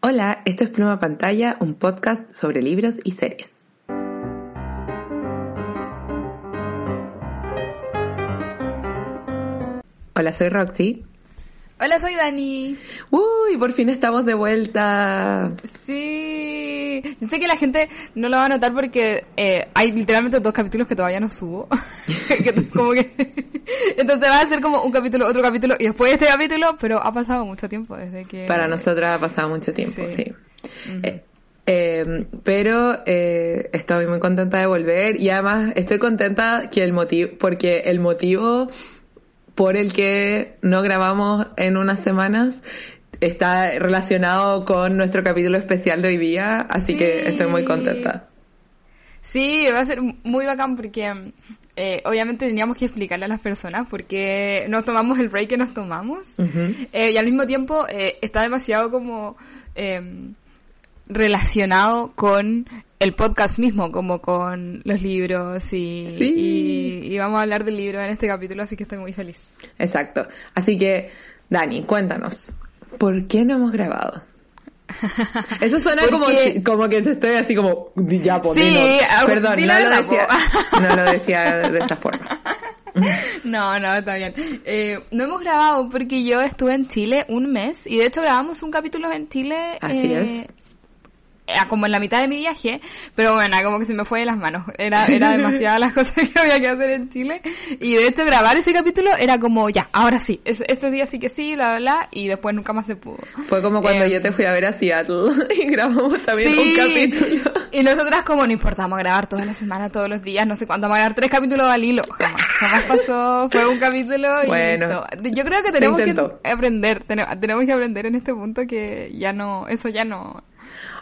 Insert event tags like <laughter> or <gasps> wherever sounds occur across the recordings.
Hola, esto es Pluma Pantalla, un podcast sobre libros y series. Hola, soy Roxy. Hola, soy Dani. Uy, por fin estamos de vuelta. Sí. Yo sé que la gente no lo va a notar porque eh, hay literalmente dos capítulos que todavía no subo. <laughs> como que... <laughs> Entonces va a ser como un capítulo, otro capítulo y después este capítulo, pero ha pasado mucho tiempo desde que... Para nosotras ha pasado mucho tiempo, sí. Eh, eh, pero eh, estoy muy contenta de volver y además estoy contenta que el motivo, porque el motivo por el que no grabamos en unas semanas está relacionado con nuestro capítulo especial de hoy día, así que estoy muy contenta. Sí, va a ser muy bacán porque eh, obviamente teníamos que explicarle a las personas por qué nos tomamos el break que nos tomamos. Eh, y al mismo tiempo eh, está demasiado como relacionado con el podcast mismo, como con los libros y, y, vamos a hablar del libro en este capítulo, así que estoy muy feliz. Exacto. Así que, Dani, cuéntanos, ¿por qué no hemos grabado? <laughs> Eso suena como, como que te estoy así como ya poniendo. Sí, Perdón, no lo, decía, no lo decía de esta forma. <laughs> No, no, está bien. Eh, no hemos grabado porque yo estuve en Chile un mes y de hecho grabamos un capítulo en Chile. Así eh, es como en la mitad de mi viaje, pero bueno, como que se me fue de las manos. Era, era <laughs> demasiadas las cosas <laughs> que había que hacer en Chile. Y de hecho grabar ese capítulo era como, ya, ahora sí, este día sí que sí, bla, bla, y después nunca más se pudo. Fue como cuando em, yo te fui a ver a Seattle <laughs> y grabamos también un capítulo. Y nosotras como no importamos grabar toda la semana, todos los días, no sé cuánto, vamos a grabar tres capítulos al hilo. Jamás, jamás pasó, fue un capítulo y bueno, Yo creo que tenemos que aprender, tenemos que aprender en este punto que ya no, eso ya no,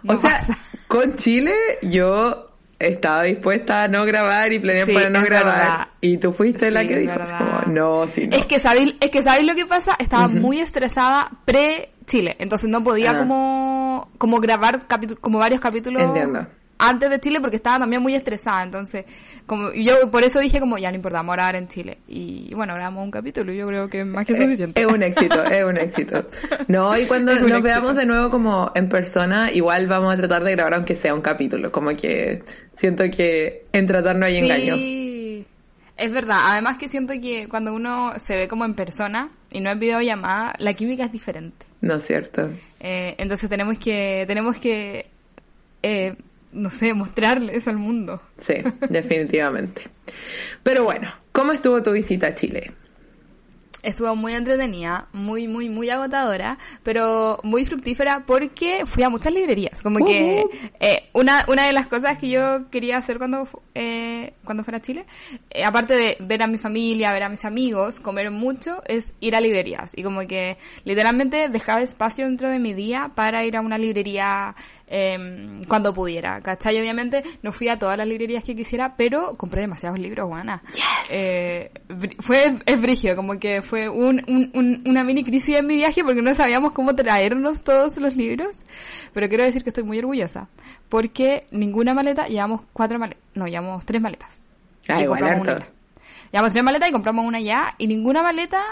o sea, con Chile yo estaba dispuesta a no grabar y planeé para no grabar. Y tú fuiste la que dijo, como, no, sí, no. Es que sabéis, es que sabéis lo que pasa, estaba muy estresada pre Chile, entonces no podía ah. como como grabar como varios capítulos. Entiendo antes de Chile porque estaba también muy estresada, entonces como yo por eso dije como ya no importa, vamos a grabar en Chile y bueno, grabamos un capítulo y yo creo que es más que suficiente. Es, un éxito, es un éxito. No, y <laughs> cuando nos veamos de nuevo como en persona, igual vamos a tratar de grabar aunque sea un capítulo, como que siento que en tratar no hay engaño. Es verdad, además que siento que cuando uno se ve como en persona y no en videollamada, la química es diferente. No es cierto. Eh, entonces tenemos que tenemos que eh, no sé, mostrarles al mundo. Sí, definitivamente. Pero bueno, ¿cómo estuvo tu visita a Chile? estuvo muy entretenida, muy, muy, muy agotadora, pero muy fructífera porque fui a muchas librerías. Como que eh, una, una de las cosas que yo quería hacer cuando, eh, cuando fuera a Chile, eh, aparte de ver a mi familia, ver a mis amigos, comer mucho, es ir a librerías. Y como que literalmente dejaba espacio dentro de mi día para ir a una librería eh, cuando pudiera, ¿cachai? Obviamente no fui a todas las librerías que quisiera, pero compré demasiados libros, buena. Eh, fue, es brigio, como que fue un, un, una mini crisis en mi viaje porque no sabíamos cómo traernos todos los libros, pero quiero decir que estoy muy orgullosa, porque ninguna maleta, llevamos cuatro maletas, no, llevamos tres maletas. Ah, igual Llevamos tres maletas y compramos una ya, y ninguna maleta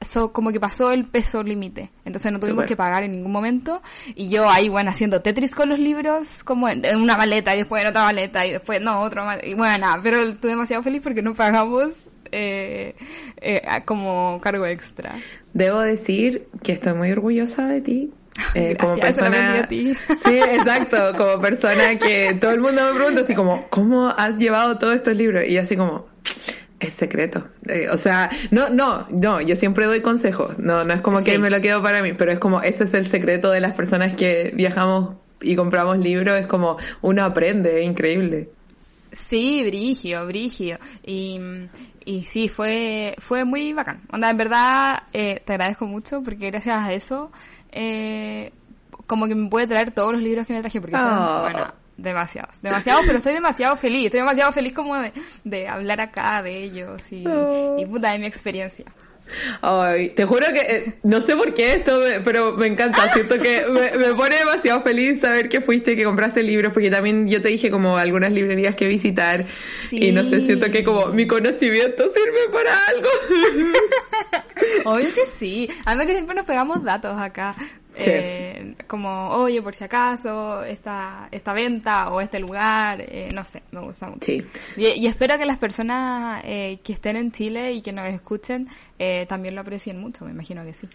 eso como que pasó el peso límite. Entonces no tuvimos que pagar en ningún momento. Y yo ahí, bueno, haciendo Tetris con los libros, como en, una maleta y después en otra maleta y después no, otra maleta. Y bueno, pero estoy demasiado feliz porque no pagamos eh, eh, como cargo extra. Debo decir que estoy muy orgullosa de ti. <laughs> Eh, como persona <laughs> sí exacto como persona que todo el mundo me pregunta así como cómo has llevado todos estos libros y así como es secreto. Eh, o sea, no, no, no, yo siempre doy consejos. No, no es como que me lo quedo para mí, pero es como ese es el secreto de las personas que viajamos y compramos libros, es como uno aprende, es increíble. Sí, brigio, brigio. Y, y sí, fue, fue muy bacán. Onda, en verdad, eh, te agradezco mucho porque gracias a eso, eh, como que me puede traer todos los libros que me traje, porque oh. bueno, demasiados, demasiados, pero estoy demasiado feliz, estoy demasiado feliz como de, de hablar acá de ellos y, y puta de mi experiencia. Ay, te juro que eh, no sé por qué esto, pero me encanta. Siento que me, pone demasiado feliz saber que fuiste, que compraste libros, porque también yo te dije como algunas librerías que visitar. Y no sé, siento que como mi conocimiento sirve para algo. <laughs> Obvio que sí. Además que siempre nos pegamos datos acá. Eh, como, oye, por si acaso, esta, esta venta o este lugar, eh, no sé, me gusta mucho. Y, espero que las personas eh, que estén en Chile y que nos escuchen también lo aprecien mucho, me imagino que sí.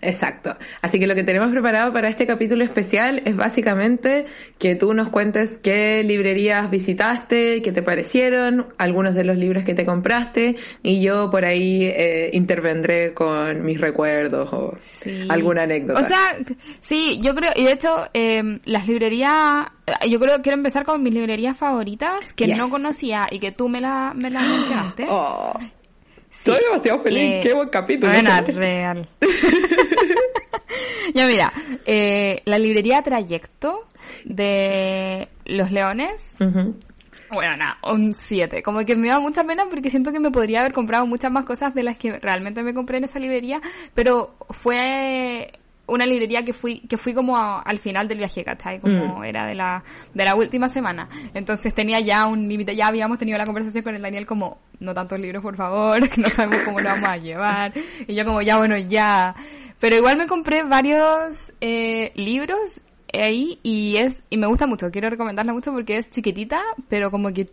Exacto. Así que lo que tenemos preparado para este capítulo especial es básicamente que tú nos cuentes qué librerías visitaste, qué te parecieron, algunos de los libros que te compraste y yo por ahí intervendré con mis recuerdos o alguna anécdota. O sea, Sí, yo creo, y de hecho, eh, las librerías, yo creo que quiero empezar con mis librerías favoritas que no conocía y que tú me, la, me las <gasps> mencionaste. Oh. Estoy demasiado feliz, eh, qué buen capítulo. Bueno, real. <laughs> ya mira, eh, la librería Trayecto de Los Leones. Bueno, nada, un 7. Como que me da mucha pena porque siento que me podría haber comprado muchas más cosas de las que realmente me compré en esa librería, pero fue una librería que fui que fui como al final del viaje, ¿cachai? Como mm. era de la de la última semana. Entonces tenía ya un límite, ya habíamos tenido la conversación con el Daniel como, no tantos libros, por favor, <laughs> que no sabemos cómo lo vamos a llevar. Y yo como, ya, bueno, ya. Pero igual me compré varios eh, libros ahí y es y me gusta mucho, quiero recomendarla mucho porque es chiquitita, pero como que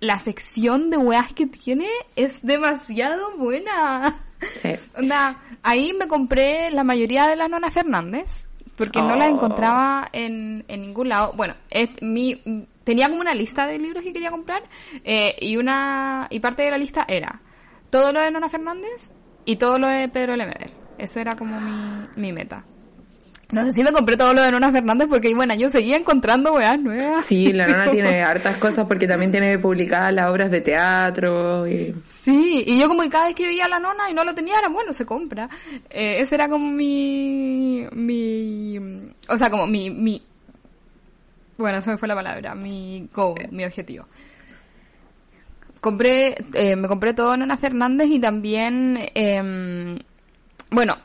la sección de weas que tiene es demasiado buena. Sí. Onda, ahí me compré la mayoría de las Nona Fernández, porque no las oh. encontraba en, en ningún lado. Bueno, es mi tenía como una lista de libros que quería comprar eh, y una y parte de la lista era todo lo de Nona Fernández y todo lo de Pedro Lemebel. Eso era como mi, mi meta. No sé si me compré todo lo de Nona Fernández porque, bueno, yo seguía encontrando weas nuevas. Sí, la <laughs> Nona tiene hartas cosas porque también tiene publicadas las obras de teatro. Y... Sí, y yo como que cada vez que veía a la Nona y no lo tenía, era bueno, se compra. Eh, ese era como mi, mi, o sea, como mi, mi, bueno, esa me fue la palabra, mi goal, mi objetivo. Compré, eh, me compré todo Nona Fernández y también, eh, bueno,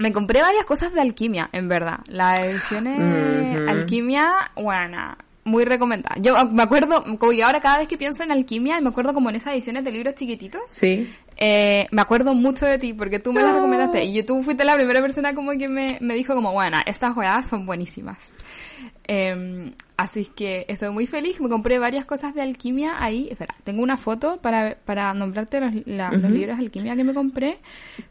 me compré varias cosas de alquimia, en verdad. Las ediciones alquimia, bueno, muy recomendada. Yo me acuerdo, como que ahora cada vez que pienso en alquimia, y me acuerdo como en esas ediciones de libros chiquititos. Sí. Eh, me acuerdo mucho de ti, porque tú me las recomendaste. Y tú fuiste la primera persona como que me, me dijo como, bueno, estas juegadas son buenísimas. Eh, así que estoy muy feliz. Me compré varias cosas de alquimia ahí. Espera, tengo una foto para, para nombrarte los, los libros de alquimia que me compré.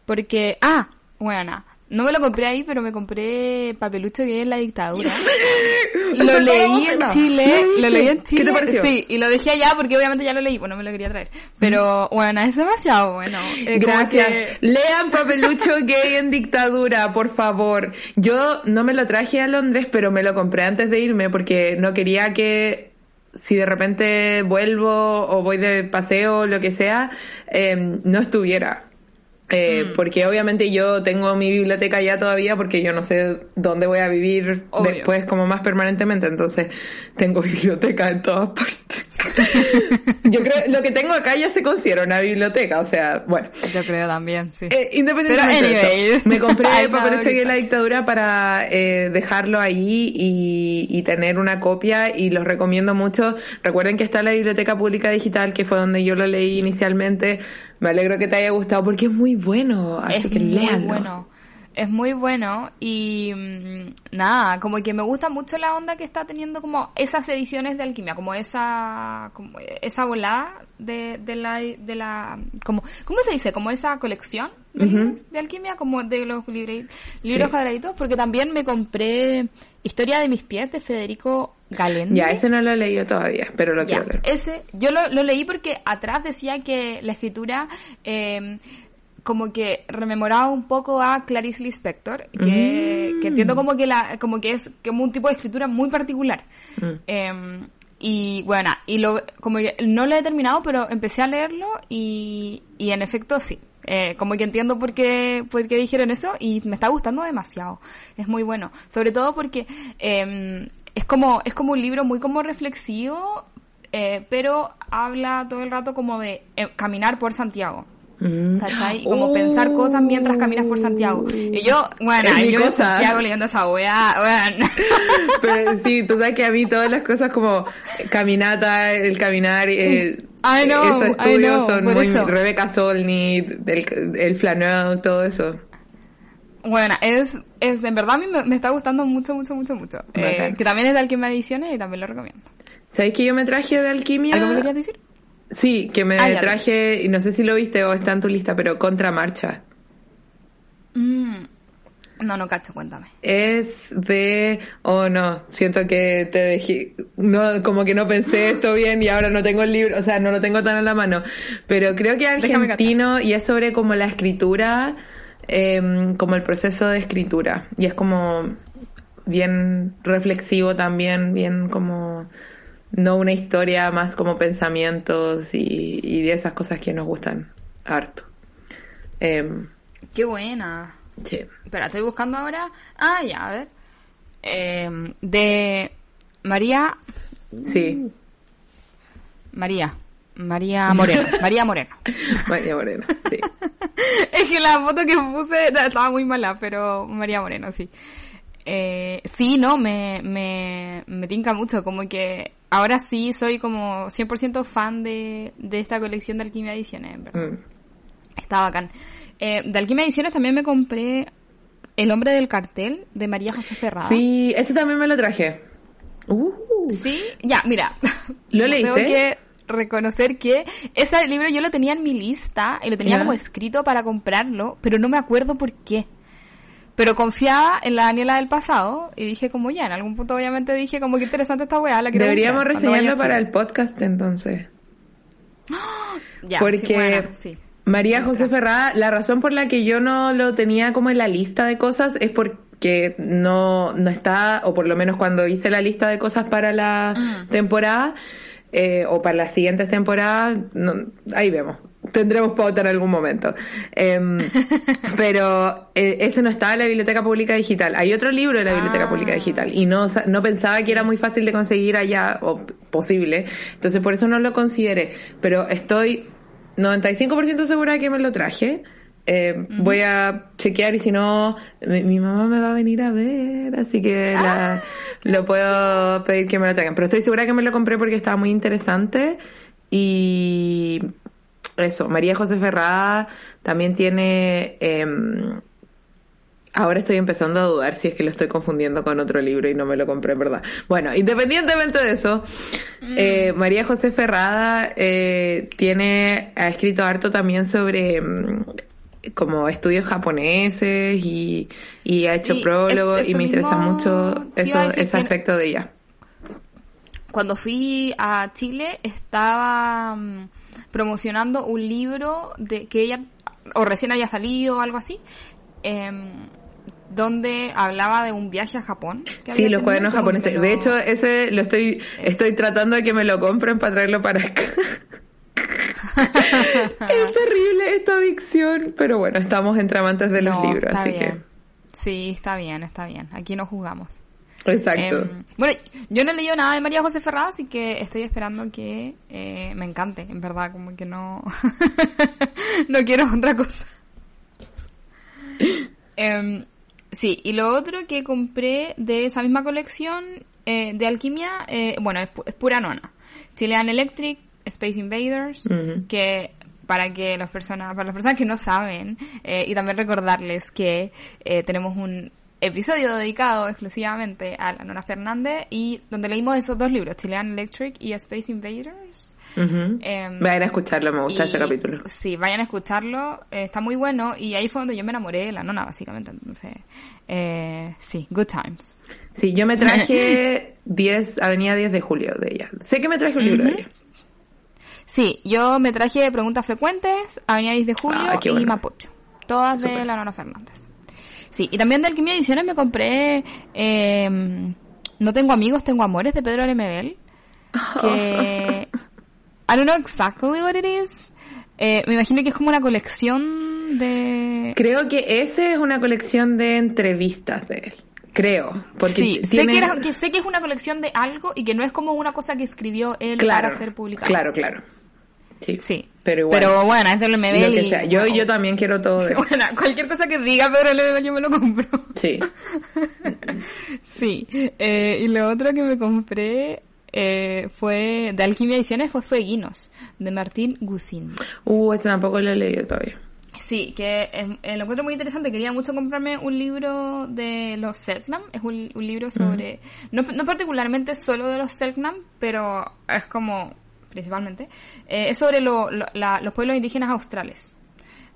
Porque, ah, bueno, no me lo compré ahí, pero me compré Papelucho que en la dictadura. <laughs> Lo leí en Chile, lo leí en Chile. ¿Qué te pareció? Sí, y lo dejé allá porque obviamente ya lo leí, pues no me lo quería traer. Pero bueno, es demasiado bueno. Gracias. Lean Papelucho gay en dictadura, por favor. Yo no me lo traje a Londres, pero me lo compré antes de irme porque no quería que si de repente vuelvo o voy de paseo o lo que sea, eh, no estuviera. Eh, mm. Porque obviamente yo tengo mi biblioteca ya todavía porque yo no sé dónde voy a vivir después como más permanentemente, entonces tengo <laughs> biblioteca en todas partes. <laughs> yo creo, lo que tengo acá ya se considera una biblioteca, o sea, bueno. Yo creo también, sí. Eh, independientemente de eso, me compré el papel de la dictadura para eh, dejarlo ahí y, y tener una copia y los recomiendo mucho. Recuerden que está la Biblioteca Pública Digital, que fue donde yo lo leí inicialmente me alegro que te haya gustado porque es muy bueno. Así es que muy bueno. Es muy bueno y mm, nada, como que me gusta mucho la onda que está teniendo como esas ediciones de alquimia, como esa como esa volada de, de la de la como ¿cómo se dice? Como esa colección de, alquimia como de los libros cuadraditos, porque también me compré Historia de mis pies de Federico Galén. Ya, ese no lo he leído todavía, pero lo quiero leer. Ese, yo lo, lo, leí porque atrás decía que la escritura eh, como que rememoraba un poco a Clarice Lispector, que, que, mm. entiendo como que la, como que es como un tipo de escritura muy particular. Mm. Em, y bueno, y lo, como que no lo he terminado, pero empecé a leerlo y, y en efecto sí. Eh, como que entiendo por qué, por qué dijeron eso y me está gustando demasiado. Es muy bueno. Sobre todo porque eh, es como, es como un libro muy como reflexivo, eh, pero habla todo el rato como de eh, caminar por Santiago. Mm. ¿Cachai? Y como pensar cosas mientras caminas por Santiago. Y yo, bueno, yo en Santiago leyendo esa weá, bueno. <laughs> Pero sí, tú sabes que a mí todas las cosas como caminata, el caminar, eh, I know, esos estudios son muy Rebeca Solnit, el, el flaneur, todo eso. Bueno, es, es en verdad a mí me, está gustando mucho, mucho, mucho, mucho. Eh, que también es de Alquimia Ediciones y también lo recomiendo. ¿Sabéis que yo me traje de Alquimia? ¿Algo me querías decir? Sí, que me ah, traje, y no sé si lo viste o está en tu lista, pero Contramarcha. Mm. No, no cacho, cuéntame. Es de, oh no, siento que te dejé, no, como que no pensé esto <gasps> bien y ahora no tengo el libro, o sea, no lo tengo tan a la mano, pero creo que es argentino y es sobre como la escritura, em, como el proceso de escritura y es como bien reflexivo también, bien como no una historia más como pensamientos y, y de esas cosas que nos gustan harto. Em, Qué buena. Sí. Espera, estoy buscando ahora. Ah, ya, a ver. Em, de María. Sí. María. María Moreno. <laughs> María Moreno. María Moreno, sí. <laughs> es que la foto que puse estaba muy mala, pero María Moreno, sí. Eh, sí, no, me, me, me tinca mucho, como que ahora sí soy como 100% fan de, de esta colección de Alquimia Ediciones, ¿verdad? Mm. Está bacán. Eh, de Alquimia Ediciones también me compré El hombre del cartel de María José Ferrada. Sí, ese también me lo traje. Uh. Sí, ya, mira. <laughs> ¿Lo leíste? Tengo que reconocer que ese libro yo lo tenía en mi lista y lo tenía como escrito para comprarlo, pero no me acuerdo por qué. Pero confiaba en la Daniela del pasado y dije como ya, en algún punto obviamente dije como que interesante esta weá, la Deberíamos reseñarlo para el podcast entonces. <gasps> ya, Porque sí, María José Ferrada, la razón por la que yo no lo tenía como en la lista de cosas es porque no, no está, o por lo menos cuando hice la lista de cosas para la temporada, eh, o para las siguientes temporadas, ahí vemos tendremos pauta en algún momento. Em, <laughs> pero eh, ese no estaba en la Biblioteca Pública Digital. Hay otro libro de la Biblioteca ah. Pública Digital y no, no pensaba que era muy fácil de conseguir allá o posible. Entonces por eso no lo consideré. Pero estoy 95% segura de que me lo traje. Eh, voy a chequear y si no, mi, mamá me va a venir a ver, así que ah. lo puedo pedir que me lo traigan. Pero estoy segura que me lo compré porque estaba muy interesante y eso, María José Ferrada también tiene... Em, ahora estoy empezando a dudar si es que lo estoy confundiendo con otro libro y no me lo compré, en verdad. Bueno, independientemente de eso, mm. eh, María José Ferrada eh, tiene, ha escrito harto también sobre em, como estudios japoneses y, ha hecho prólogos y me interesa mucho eso, ese aspecto de ella. Cuando fui a Chile estaba mm, promocionando un libro de que ella o recién había salido o algo así em, donde hablaba de un viaje a Japón. sí, los cuadernos japoneses. De hecho, ese lo estoy estoy tratando de que me lo compren para traerlo para acá. <laughs> es terrible esta adicción, pero bueno, estamos entre amantes de los libros, así que Sí, está bien, está bien. Aquí no jugamos. Exacto. Em, bueno, yo no he leído nada de María José Ferrada, así que estoy esperando que eh, me encante, en verdad, como que no, <laughs> no quiero otra cosa. Em, sí, y lo otro que compré de esa misma colección eh, de alquimia, eh, bueno, es, pura nona. Chilean Electric, Space Invaders, que para que las personas, para las personas que no saben, y también recordarles que tenemos un episodio dedicado exclusivamente a la Nora Fernández y donde leímos esos dos libros, Chilean Electric y Space Invaders. Em, vayan a escucharlo, me gusta ese capítulo. Sí, vayan a escucharlo, eh, está muy bueno y ahí fue donde yo me enamoré de la nona, básicamente. Entonces, eh, sí, good times. Sí, yo me traje <laughs> 10, Avenida 10 de Julio de ella. Sé que me traje un libro de ella. Sí, yo me traje Preguntas Frecuentes, Avenida 10 de Julio ah, y Mapuche. Todas de la Nona Fernández. Sí, y también de Alquimia Ediciones me compré em, No tengo amigos, tengo amores de Pedro Lemebel. Que... <laughs> I don't know exactly what it is. Eh, me imagino que es como una colección de... Creo que ese es una colección de entrevistas de él. Creo. Porque sí, sé, que sé que es una colección de algo y que no es como una cosa que escribió él para ser publicada. Claro, claro. Sí. sí. Pero igual. Pero bueno, es del MBL. Yo, yo también quiero todo. <laughs> De... Bueno, cualquier cosa que diga Pedro Ledesma yo me lo compro. Sí. <laughs> sí. Eh, y lo otro que me compré eh, fue de Alquimia Ediciones fue Fueguinos, de Martín Gusín. Uh, ese tampoco lo he leído todavía. Sí, que eh, lo encuentro muy interesante. Quería mucho comprarme un libro de los Selknam. Es un, libro sobre, no, no, particularmente solo de los Selknam, pero es como, principalmente, eh, es sobre lo, los pueblos indígenas australes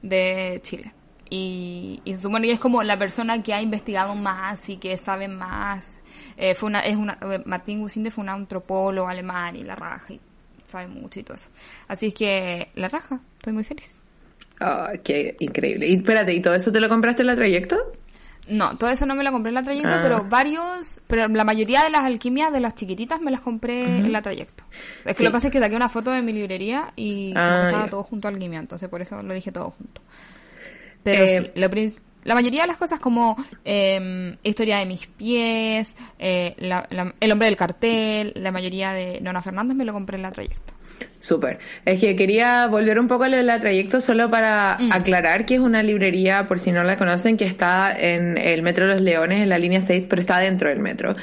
de Chile. Y, y se que es como la persona que ha investigado más y que sabe más eh, fue una, es una, eh, Martín Gusinde fue un antropólogo alemán y la raja y sabe mucho y todo eso. Así es que la raja, estoy muy feliz. Oh, qué increíble. Y espérate, ¿y todo eso te lo compraste en la trayecto? No, todo eso no me lo compré en la trayecto, pero ah. varios, pero la mayoría de las alquimias de las chiquititas me las compré en la trayecto. Es que lo que pasa es que saqué una foto de mi librería y ah, estaba todo junto a alquimia, entonces por eso lo dije todo junto. Pero eh, sí, lo, la mayoría de las cosas como eh, Historia de mis pies, eh, El hombre del cartel, la mayoría de Nona Fernández me lo compré en la trayecto. Súper. Es que quería volver un poco a la trayecto solo para mm. aclarar que es una librería, por si no la conocen, que está en el Metro de los Leones, en la línea 6, pero está dentro del metro.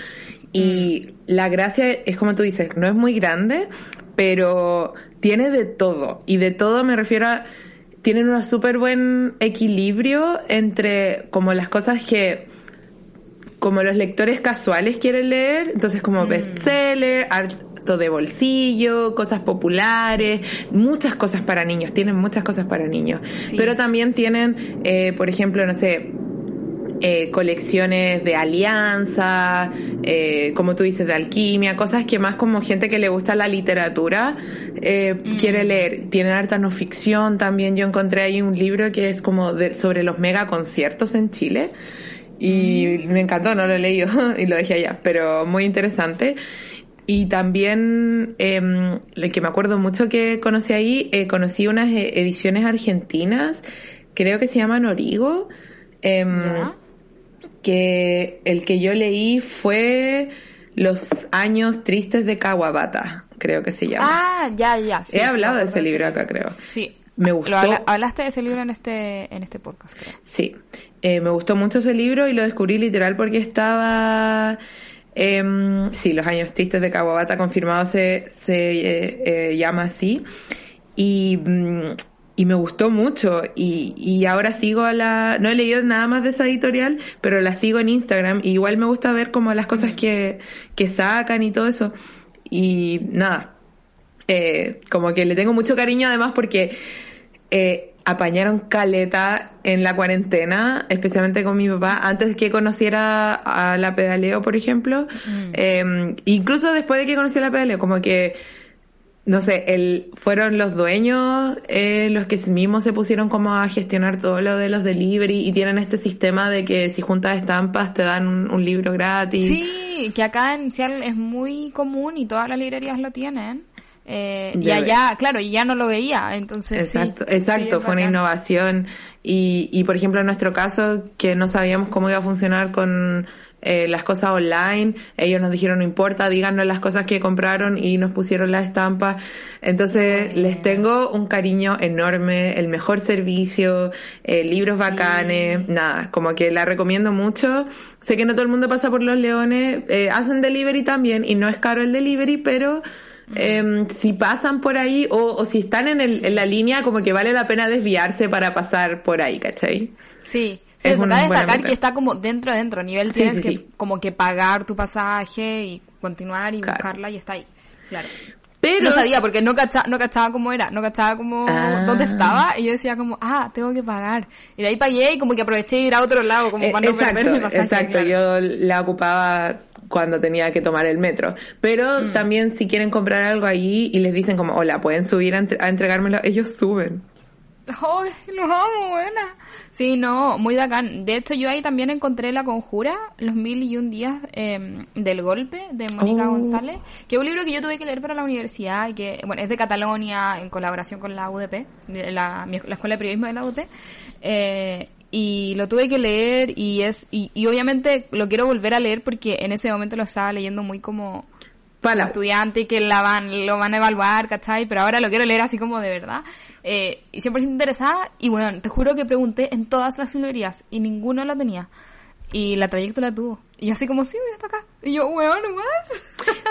Y mm. la gracia es como tú dices, no es muy grande, pero tiene de todo. Y de todo me refiero a tienen un súper buen equilibrio entre como las cosas que como los lectores casuales quieren leer, entonces como mm. bestseller, de bolsillo, cosas populares, muchas cosas para niños, tienen muchas cosas para niños, pero también tienen, eh, por ejemplo, no sé, eh, colecciones de alianza, eh, como tú dices, de alquimia, cosas que más como gente que le gusta la literatura eh, mm. quiere leer. Tienen harta no ficción también. Yo encontré ahí un libro que es como de, sobre los mega conciertos en Chile y mm. me encantó, no lo he leído <laughs> y lo dejé allá, pero muy interesante. Y también, eh, el que me acuerdo mucho que conocí ahí, eh, conocí unas ediciones argentinas, creo que se llaman Origo. Eh, que el que yo leí fue Los años tristes de Kawabata, creo que se llama. Ah, ya, ya. He hablado de ese libro acá, creo. Sí. Me gustó. hablaste de ese libro en este, en este podcast, creo. Sí. Eh, me gustó mucho ese libro y lo descubrí literal porque estaba... Eh, sí, Los años tristes de Kawabata confirmado se, se eh, eh, llama así. Y mm, y me gustó mucho. Y, y ahora sigo a la no he leído nada más de esa editorial pero la sigo en Instagram. Y igual me gusta ver como las cosas que, que sacan y todo eso. Y nada. Eh, como que le tengo mucho cariño además porque apañaron caleta en la cuarentena, especialmente con mi papá, antes que conociera a la pedaleo, por ejemplo, mm. eh, incluso después de que conociera la pedaleo, como que no sé, el, fueron los dueños eh, los que mismos se pusieron como a gestionar todo lo de los delivery y tienen este sistema de que si juntas estampas te dan un, libro gratis. Sí, que acá en Seattle es muy común y todas las librerías lo tienen. Eh, y allá, claro, y ya no lo veía, entonces. Exacto, exacto, fue una innovación. Y, y por ejemplo, en nuestro caso, que no sabíamos cómo iba a funcionar con eh, las cosas online, ellos nos dijeron no importa, díganos las cosas que compraron y nos pusieron las estampas. Entonces les tengo un cariño enorme, el mejor servicio, eh, libros bacanes, nada, como que la recomiendo mucho. Sé que no todo el mundo pasa por los leones, eh, hacen delivery también y no es caro el delivery, pero em, si pasan por ahí o, o si están en, el, en la línea, como que vale la pena desviarse para pasar por ahí, ¿cachai? Sí. Sí, es eso destacar que está como dentro dentro, a nivel tienes que como que pagar tu pasaje y continuar y buscarla y está ahí. Claro. Pero no sabía porque no cachaba, no cachaba cómo era, no cachaba cómo ah. dónde estaba y yo decía como, ah, tengo que pagar. Y de ahí pagué y como que aproveché de ir a otro lado como para no perder mi pasaje. Exacto, yo la ocupaba cuando tenía que tomar el metro. Pero mm. también si quieren comprar algo ahí y les dicen como, hola, pueden subir a, a entregármelo, ellos suben. ¡Ay, los amo, buena! Sí, no, muy bacán. De hecho, yo ahí también encontré La Conjura, Los Mil y Un Días em, del Golpe, de Mónica oh. González, que es un libro que yo tuve que leer para la universidad y que, bueno, es de Catalonia en colaboración con la UDP, la, la Escuela de Periodismo de la UDP. Eh, y lo tuve que leer y es y, y, obviamente lo quiero volver a leer porque en ese momento lo estaba leyendo muy como estudiante que la van lo van a evaluar ¿cachai? pero ahora lo quiero leer así como de verdad eh, y 100% interesada y bueno te juro que pregunté en todas las librerías y ninguno lo tenía y la trayecto la tuvo. Y así como, sí, voy hasta acá. Y yo, weón, más.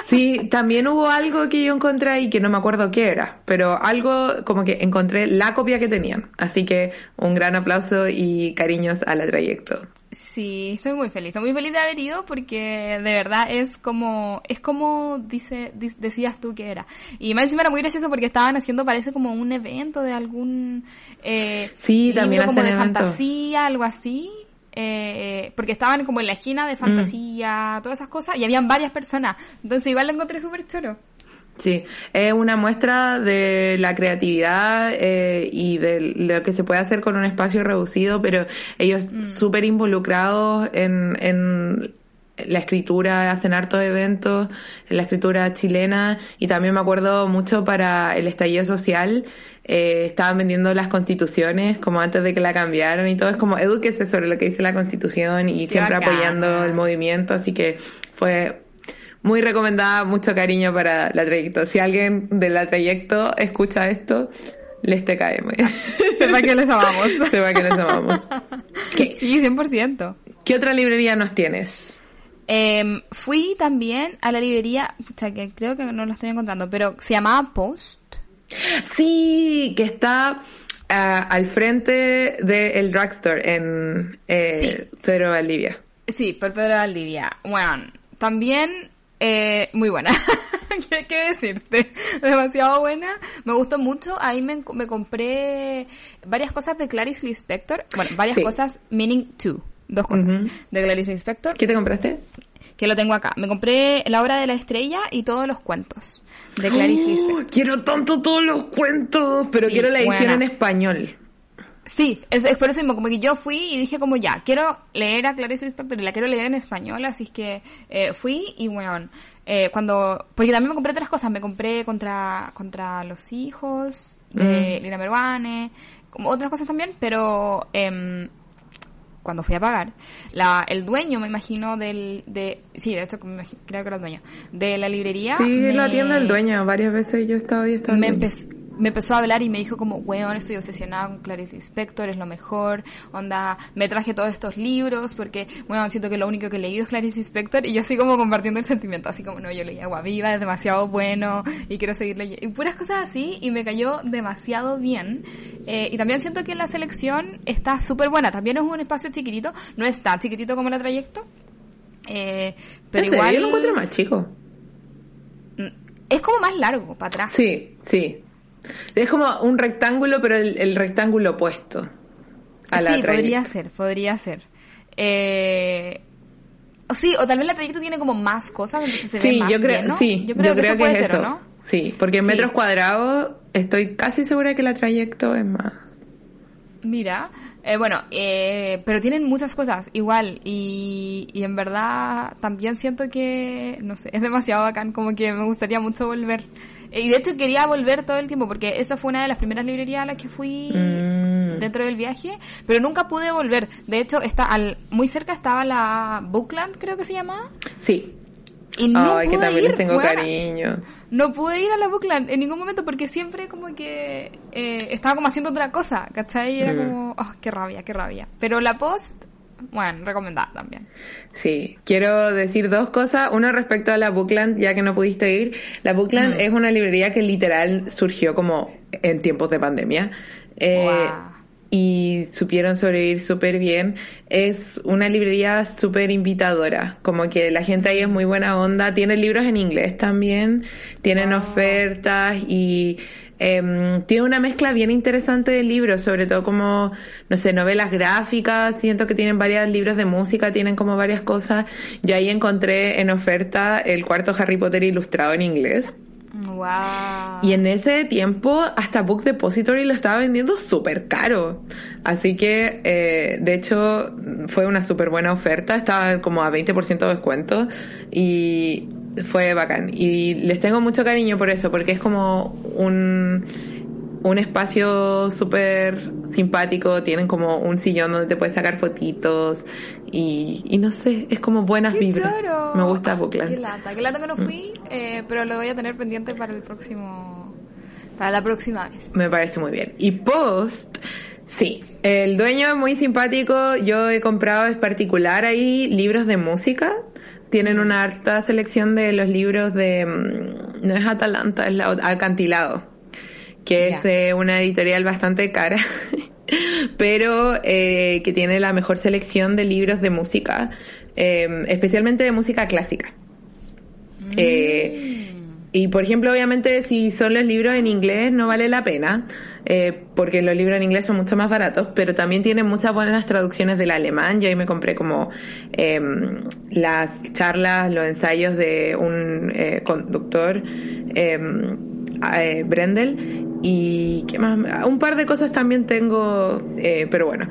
Sí, también hubo algo que yo encontré ahí que no me acuerdo qué era, pero algo como que encontré la copia que tenían. Así que un gran aplauso y cariños a la trayecto. Sí, estoy muy feliz. Estoy muy feliz de haber ido porque de verdad es como, es como dice, decías tú que era. Y más encima era muy gracioso porque estaban haciendo, parece como un evento de algún, eh, sí, también como de fantasía, algo así eh, porque estaban como en la esquina de fantasía, mm. todas esas cosas, y habían varias personas. Entonces igual lo encontré súper choro. Sí, es una muestra de la creatividad eh, y de lo que se puede hacer con un espacio reducido, pero ellos mm. súper involucrados en, en la escritura, hacen hartos eventos, en la escritura chilena, y también me acuerdo mucho para el estallido social, eh, estaban vendiendo las constituciones como antes de que la cambiaran y todo. Es como edúquese sobre lo que dice la constitución y siempre apoyando el movimiento. Así que fue muy recomendada, mucho cariño para la trayecto. Si alguien de la trayecto escucha esto, les te cae. <laughs> Sepa que les amamos. <laughs> Sepa que les amamos. Sí, 100%. ¿Qué otra librería nos tienes? Em, fui también a la librería, o sea, que creo que no lo estoy encontrando, pero se llamaba Post Sí, que está ah, al frente del drugstore en eh, Pedro Valdivia. Sí, por Pedro Valdivia. Bueno, también eh, muy buena. <laughs> ¿Qué, decirte? Demasiado buena. Me gustó mucho. Ahí me, me compré varias cosas de Clarice Lispector. Bueno, varias cosas, meaning two. Dos cosas. De Clarice Lispector. ¿Qué te compraste? Que lo tengo acá. Me compré La Hora de la Estrella y todos los cuentos de Clarice ¡Oh! Quiero tanto todos los cuentos, pero quiero la edición en español. Sí, es, por eso mismo, como que yo fui y dije como ya, quiero leer a Clarice Lispector y la quiero leer en español, así que eh, fui y bueno, eh, cuando, porque también me compré otras cosas, me compré contra, contra los hijos de mm. Lina Meruane, como otras cosas también, pero eh, cuando fui a pagar, la, el dueño, me imagino, del, de, sí, de hecho, creo que era el dueño, de la librería. Sí, la tienda del dueño, varias veces yo he estado ahí, estaba me, empezó me empezó a hablar y me dijo como, weón, estoy obsesionada con Clarice Inspector, es lo mejor, onda, me traje todos estos libros porque, weón, siento que lo único que he leído es Clarice Inspector y yo así como compartiendo el sentimiento, así como, no, yo leí Agua Viva, es demasiado bueno y quiero seguir leyendo, y puras cosas así y me cayó demasiado bien. Eh, y también siento que la selección está súper buena, también es un espacio chiquitito, no es tan chiquitito como el trayecto, eh, pero igual... Yo lo encuentro más chico. Mm, es como más largo para atrás. Sí, sí. Es como un rectángulo, pero el, rectángulo opuesto a la Sí, podría ser, podría ser. Eh, sí, o tal vez la trayecto tiene como más cosas, entonces se sí, ve más yo creo, Sí, yo creo, que, eso es ser, eso. ¿no? Sí, porque en metros cuadrados estoy casi segura que la trayecto es más. Mira, eh, bueno, eh, pero tienen muchas cosas igual y, y en verdad también siento que, no sé, <laughs> es demasiado bacán, como que me gustaría mucho volver. Y de hecho quería volver todo el tiempo porque esa fue una de las primeras librerías a las que fui mm. dentro del viaje, pero nunca pude volver. De hecho, está al muy cerca estaba la Bookland, creo que se llamaba. Sí. Y no Ay, que también les tengo cariño. No pude ir a la Bookland en ningún momento porque siempre como que eh, estaba como haciendo otra cosa, ¿cachai? Y era mm. como, oh, qué rabia, qué rabia. Pero la Post bueno, recomendada también. Sí, quiero decir dos cosas. Una respecto a la Bookland, ya que no pudiste ir. La Bookland es una librería que literal surgió como en tiempos de pandemia. Eh, y supieron sobrevivir súper bien. Es una librería súper invitadora, como que la gente ahí es muy buena onda. Tiene libros en inglés también, tienen ofertas y eh, tiene una mezcla bien interesante de libros, sobre todo como, no sé, novelas gráficas, siento que tienen varios libros de música, tienen como varias cosas. Yo ahí encontré en oferta el cuarto Harry Potter ilustrado en inglés. Wow. Y en ese tiempo hasta Book Depository lo estaba vendiendo súper caro. Así que, eh, de hecho, fue una súper buena oferta. Estaba como a 20% de descuento. Y fue bacán. Y les tengo mucho cariño por eso, porque es como un un espacio súper simpático, tienen como un sillón donde te puedes sacar fotitos y, y no sé, es como buenas ¡Qué vibras. choro! Me gusta Bookland. Qué lata, qué lata que no fui, Mm. eh, pero lo voy a tener pendiente para el próximo, para la próxima vez. Me parece muy bien. Y Post, sí, el dueño es muy simpático, yo he comprado es particular ahí libros de música. Tienen una harta selección de los libros de, mm, no es Atalanta, es la, Acantilado, que es eh, una editorial bastante cara, <laughs> pero eh, que tiene la mejor selección de libros de música, eh, especialmente de música clásica. Eh, y por ejemplo, obviamente, si son los libros en inglés, no vale la pena, eh, porque los libros en inglés son mucho más baratos, pero también tienen muchas buenas traducciones del alemán. Yo ahí me compré como eh, las charlas, los ensayos de un eh, conductor, eh, eh, Brendel, y ¿qué más? Un par de cosas también tengo, eh, pero bueno.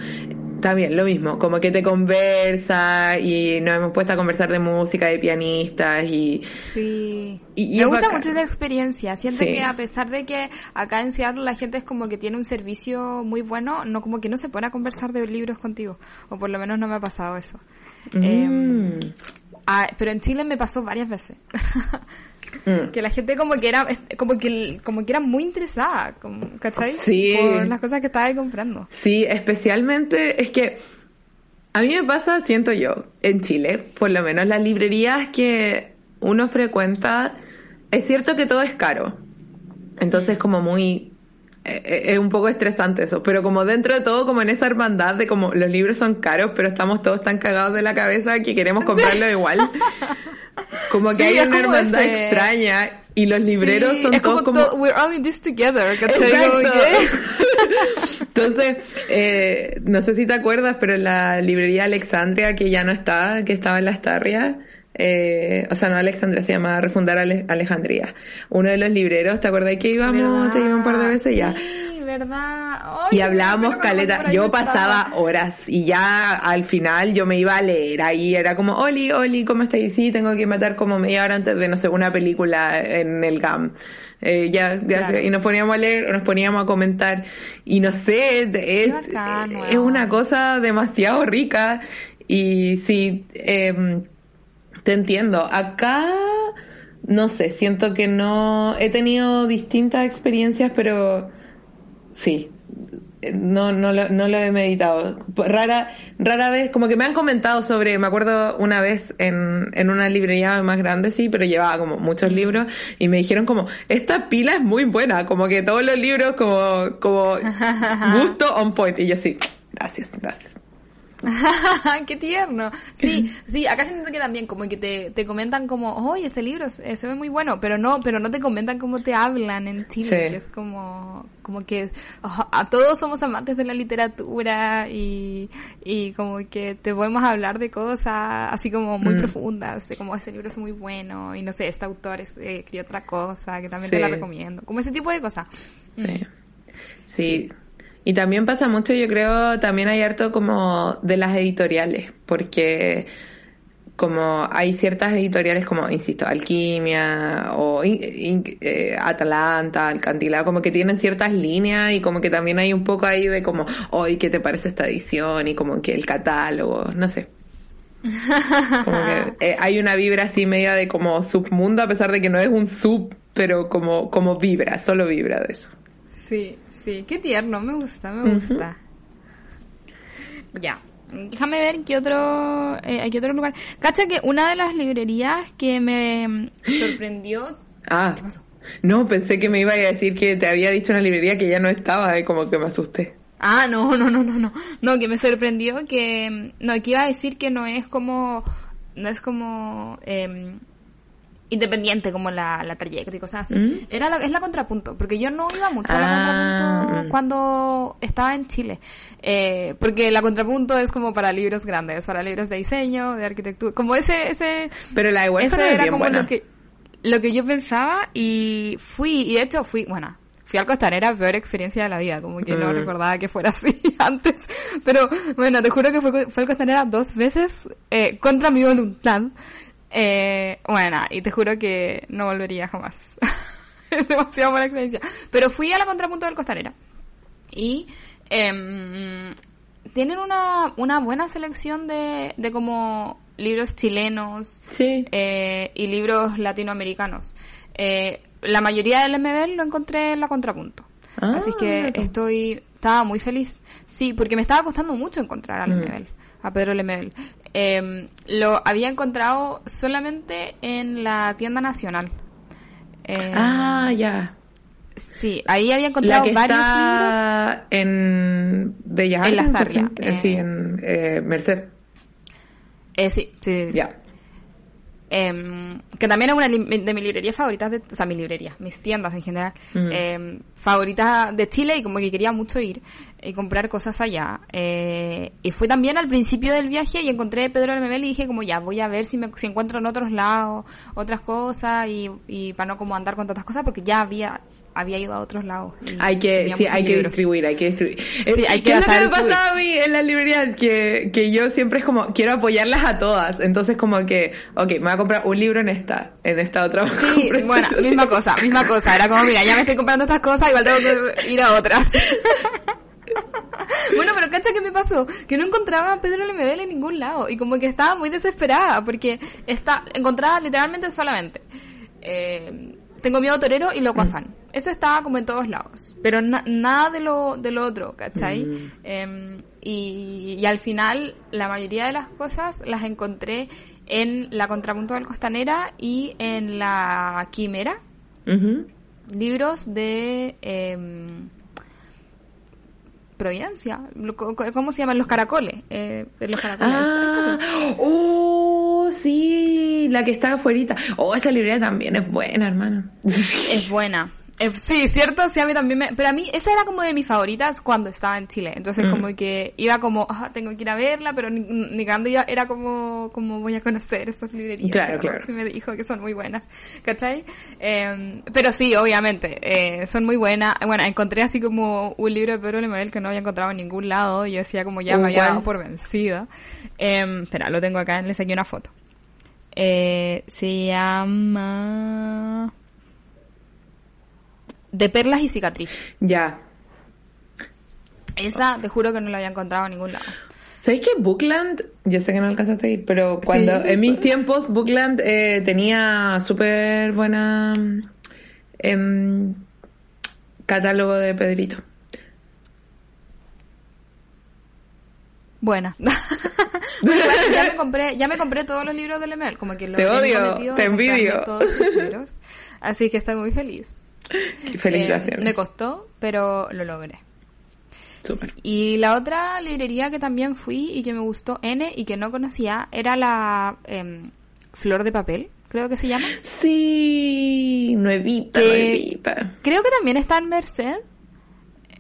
También lo mismo, como que te conversa y nos hemos puesto a conversar de música, de pianistas y, Sí. Y- y Me gusta bacán. mucho esa experiencia. Siento Sí. que a pesar de que acá en Seattle la gente es como que tiene un servicio muy bueno, no como que no se pone a conversar de libros contigo. O por lo menos no me ha pasado eso. Em, Mm. ah, pero en Chile me pasó varias veces. <laughs> Mm. que la gente como que era como que como que era muy interesada, como, ¿cachai? Sí. Por las cosas que estaba ahí comprando. Sí, especialmente es que a mí me pasa, siento yo, en Chile, por lo menos las librerías que uno frecuenta, es cierto que todo es caro. Entonces como muy... eh, eh, Es un poco estresante eso, pero como dentro de todo, como en esa hermandad de como los libros son caros, pero estamos todos tan cagados de la cabeza que queremos comprarlo igual. <laughs> Como que Sí, hay una hermandad ese- extraña y los libreros Sí, son es todos como... to- we're all in this together, <laughs> Entonces, eh, no sé si te acuerdas, pero en la librería Alexandria, que ya no está, que estaba en la Astarria, eh, o sea, no Alexandria, se llama Refundar Ale- Alejandría. Uno de los libreros, ¿te acuerdas que íbamos? ¿Verdad? Te iba un par de veces ya. Sí, verdad. Ay, Y hablábamos caleta, yo estaba. pasaba horas y ya al final yo me iba a leer ahí, era como, Oli, Oli, ¿cómo estás? Sí, tengo que matar como media hora antes de, no sé, una película en el GAM. Eh, ya, ya Claro. y nos poníamos a leer, o nos poníamos a comentar y no sé, es, bacán, es una cosa demasiado rica y sí, em, te entiendo. Acá, no sé, siento que no, he tenido distintas experiencias, pero sí, no, no, lo, no lo he meditado. Rara, rara vez, como que me han comentado sobre, me acuerdo una vez en, en una librería más grande, sí, pero llevaba como muchos libros y me dijeron como, esta pila es muy buena, como que todos los libros como, como <laughs> gusto on point. Y yo sí, gracias, gracias. <laughs> Qué tierno. Sí, sí, acá siento que también como que te, te comentan como, oye, ese libro eh, se ve muy bueno, pero no, pero no te comentan cómo te hablan en Chile, Sí. que es como, como que oh, a todos somos amantes de la literatura y, y como que te podemos hablar de cosas así como muy Mm. profundas, de como ese libro es muy bueno y no sé, este autor eh, escribió otra cosa que también te la recomiendo, como ese tipo de cosas. Sí. Sí. Y también pasa mucho, yo creo, también hay harto como de las editoriales, porque como hay ciertas editoriales como, insisto, Alquimia o in- in- eh, Atalanta, Alcantilado, como que tienen ciertas líneas y como que también hay un poco ahí de como, hoy ¿qué te parece esta edición? Y como que el catálogo, no sé. Como que <laughs> eh, hay una vibra así media de como submundo, a pesar de que no es un sub, pero como, como vibra, solo vibra de eso. Sí, sí, qué tierno, me gusta, me gusta. Ya, déjame ver qué otro, eh, qué otro lugar. Cacha que una de las librerías que me sorprendió. Ah, no, pensé que me iba a decir que te había dicho una librería que ya no estaba, y como que me asusté. Ah, no, no, no, no, no. No, que me sorprendió que. No, que iba a decir que no es como. No es como. em, independiente como la, la trayectoria y cosas así. ¿Mm? Era la, es la contrapunto, porque yo no iba mucho a la Ah, contrapunto cuando estaba en Chile. Eh, porque la contrapunto es como para libros grandes, para libros de diseño, de arquitectura, como ese, ese, Pero la huérfano ese es era como buena. lo que, lo que yo pensaba y fui, y de hecho fui, bueno, fui al Costanera, peor experiencia de la vida, como que no mm. recordaba que fuera así <laughs> antes. Pero bueno, te juro que fue, fue al Costanera dos veces eh, contra mi voluntad. Eh, bueno, y te juro que no volvería jamás. <laughs> es demasiado buena experiencia. Pero fui a la contrapunto del Costanera. Y eh, tienen una, una buena selección de, de como libros chilenos eh, y libros latinoamericanos. Eh, la mayoría del MBL lo encontré en la contrapunto. Ah, Así que estoy, estaba muy feliz. Sí, porque me estaba costando mucho encontrar al mm. a Pedro Lemebel. Eh, lo había encontrado solamente en la tienda nacional. Eh, ah, ya. Sí, ahí había encontrado la que varios está en Bellas Artes. En Las eh, sí, en eh, Merced. Eh, sí, sí, Ya. Em, que también es una de mis librerías favoritas, de, o sea, mis librerías, mis tiendas en general, em, favoritas de Chile y como que quería mucho ir y comprar cosas allá. Eh, y fui también al principio del viaje y encontré Pedro Lemebel y dije como ya, voy a ver si me si encuentro en otros lados otras cosas y, y para no como andar con tantas cosas porque ya había había ido a otros lados. Hay que, sí, hay que distribuir, hay que distribuir. Sí, hay que ¿Qué es lo que me pasaba a mí en las librerías? Que, que yo siempre es como, quiero apoyarlas a todas. Entonces como que, ok, me voy a comprar un libro en esta, en esta otra. Sí, <laughs> bueno, misma cosa, misma cosa. Era como, mira, ya me estoy comprando estas cosas, igual tengo que ir a otras. <laughs> bueno, pero cacha, ¿qué me pasó? Que no encontraba a Pedro Lemebel en ningún lado. Y como que estaba muy desesperada, porque está, encontraba literalmente solamente. Eh, tengo miedo torero y loco afán. Eso estaba como en todos lados. Pero nada de lo, de lo otro, ¿cachai? Mm. Em, y, al final, la mayoría de las cosas las encontré en la Contrapunto del Costanera y en la Quimera. Libros de... Eh, Providencia, ¿cómo se llaman? Los caracoles. Eh, los caracoles. Ah, oh, sí, la que está afuera. Oh, esa librería también es buena, hermana. Es buena. Eh, sí, cierto, sí, a mí también me... Pero a mí esa era como de mis favoritas cuando estaba en Chile. Entonces mm. como que iba como, ah, tengo que ir a verla, pero ni, ni ya era como, como voy a conocer estas librerías. Claro, claro. Me dijo que son muy buenas, ¿cachai? Eh, pero sí, obviamente, eh, son muy buenas. Bueno, encontré así como un libro de Pedro Lemebel que no había encontrado en ningún lado. Y yo decía como ya me había dado por vencida. Eh, espera, lo tengo acá, le saqué una foto. Eh, se llama de perlas y cicatrices. Ya. Esa, te juro que no la había encontrado en ningún lado. ¿Sabéis que Bookland, yo sé que no alcanzaste a ir, pero cuando en mis tiempos Bookland eh, tenía súper buena em, catálogo de Pedrito? Buena. <laughs> ya me compré, ya me compré todos los libros de Lemel, como que Te odio, te envidio. así que estoy muy feliz. <laughs> Felicitaciones. Eh, me costó, pero lo logré. Y la otra librería que también fui y que me gustó N y que no conocía era la em, Flor de Papel, creo que se llama. Sí, nuevita, nuevita. Creo que también está en Merced.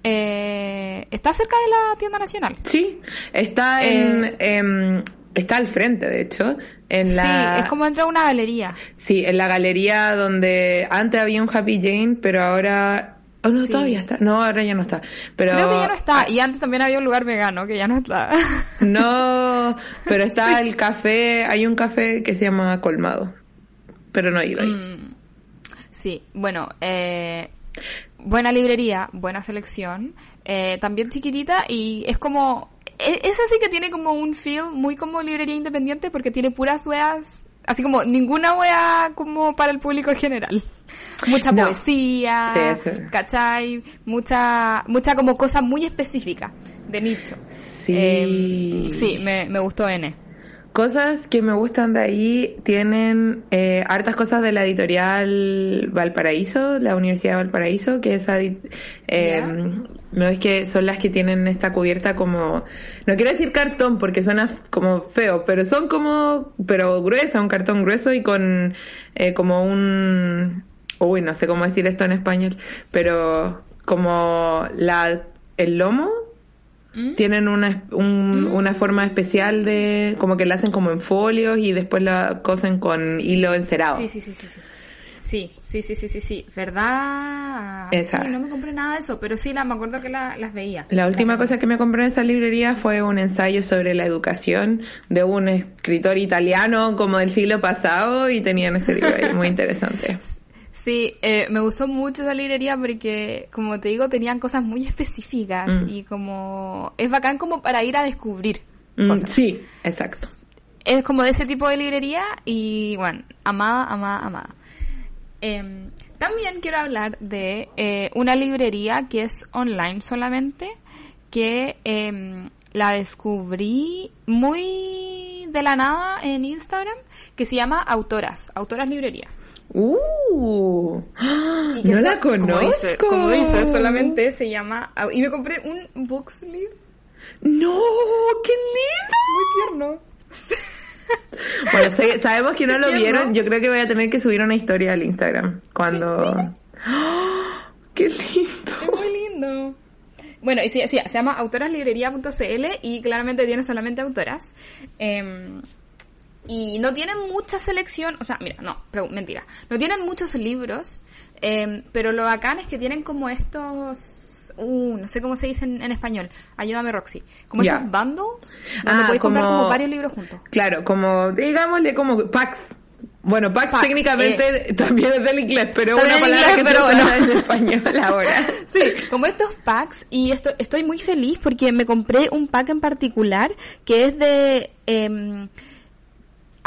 Eh, ¿Está cerca de la tienda nacional? Sí, está en, eh, em, Está al frente, de hecho. En la... Sí, es como entrar a una galería. Sí, en la galería donde antes había un Happy Jane, pero ahora... Oh, no, todavía está. No, ahora ya no está. Pero... Creo que ya no está. Y antes también había un lugar vegano que ya no está. <laughs> No, pero está el café. Hay un café que se llama Colmado. Pero no he ido ahí. Mm. Sí, bueno, eh, buena librería, buena selección. Eh, también chiquitita y es como esa sí que tiene como un feel muy como librería independiente porque tiene puras weas, así como ninguna wea como para el público en general. Mucha poesía, ¿cachai? Mucha, mucha como cosa muy específica de nicho. Sí. Em, sí, me, me gustó N. Cosas que me gustan de ahí tienen eh, hartas cosas de la editorial Valparaíso, la Universidad de Valparaíso, que es eh, no es que son las que tienen esta cubierta como, no quiero decir cartón porque suena como feo, pero son como, pero gruesa, un cartón grueso y con eh, como un, uy, no sé cómo decir esto en español, pero como la, el lomo ¿Mm? tienen una, ¿Mm? una forma especial de, como que la hacen como en folios y después la cosen con hilo encerado. Sí, sí, sí, sí. Sí, sí, sí, sí, sí, sí. ¿Verdad? Esa. Sí, no me compré nada de eso, pero sí, la, me acuerdo que la, las veía. La última cosa que me compré en esa librería fue un ensayo sobre la educación de un escritor italiano como del siglo pasado y tenían ese libro ahí, muy <laughs> interesante. Sí, eh, me gustó mucho esa librería porque, como te digo, tenían cosas muy específicas Mm. y como es bacán como para ir a descubrir. Mm, cosas. sí, exacto. Es como de ese tipo de librería y, bueno, amada, amada, amada. Em, también quiero hablar de eh, una librería que es online solamente, que em, la descubrí muy de la nada en Instagram, que se llama Autoras, Autoras Librería. Uh, Y que no la como conozco. dice- Como dice, solamente se llama... Y me compré un book sleeve No, qué lindo. muy tierno. <laughs> Bueno, sabemos que no lo tierno. vieron. Yo creo que voy a tener que subir una historia al Instagram cuando. ¡Ah! <gasps> ¡Qué lindo! Es muy lindo. Bueno, y sí, sí, se llama autoraslibrería.cl y claramente tiene solamente autoras. Em, y no tienen mucha selección, o sea, mira, no, pero, mentira. No tienen muchos libros, em, pero lo bacán es que tienen como estos... Uh, no sé cómo se dice en, en español. Ayúdame, Roxy. Como estos bundles donde Ah, podéis comprar como- como varios libros juntos. Claro, como, digámosle como packs. Bueno, packs, Packs, técnicamente <laughs> también es del inglés, pero También una palabra inglés, que pero bueno. en español <laughs> ahora. Sí, como estos packs y esto, estoy muy feliz porque me compré un pack en particular que es de em,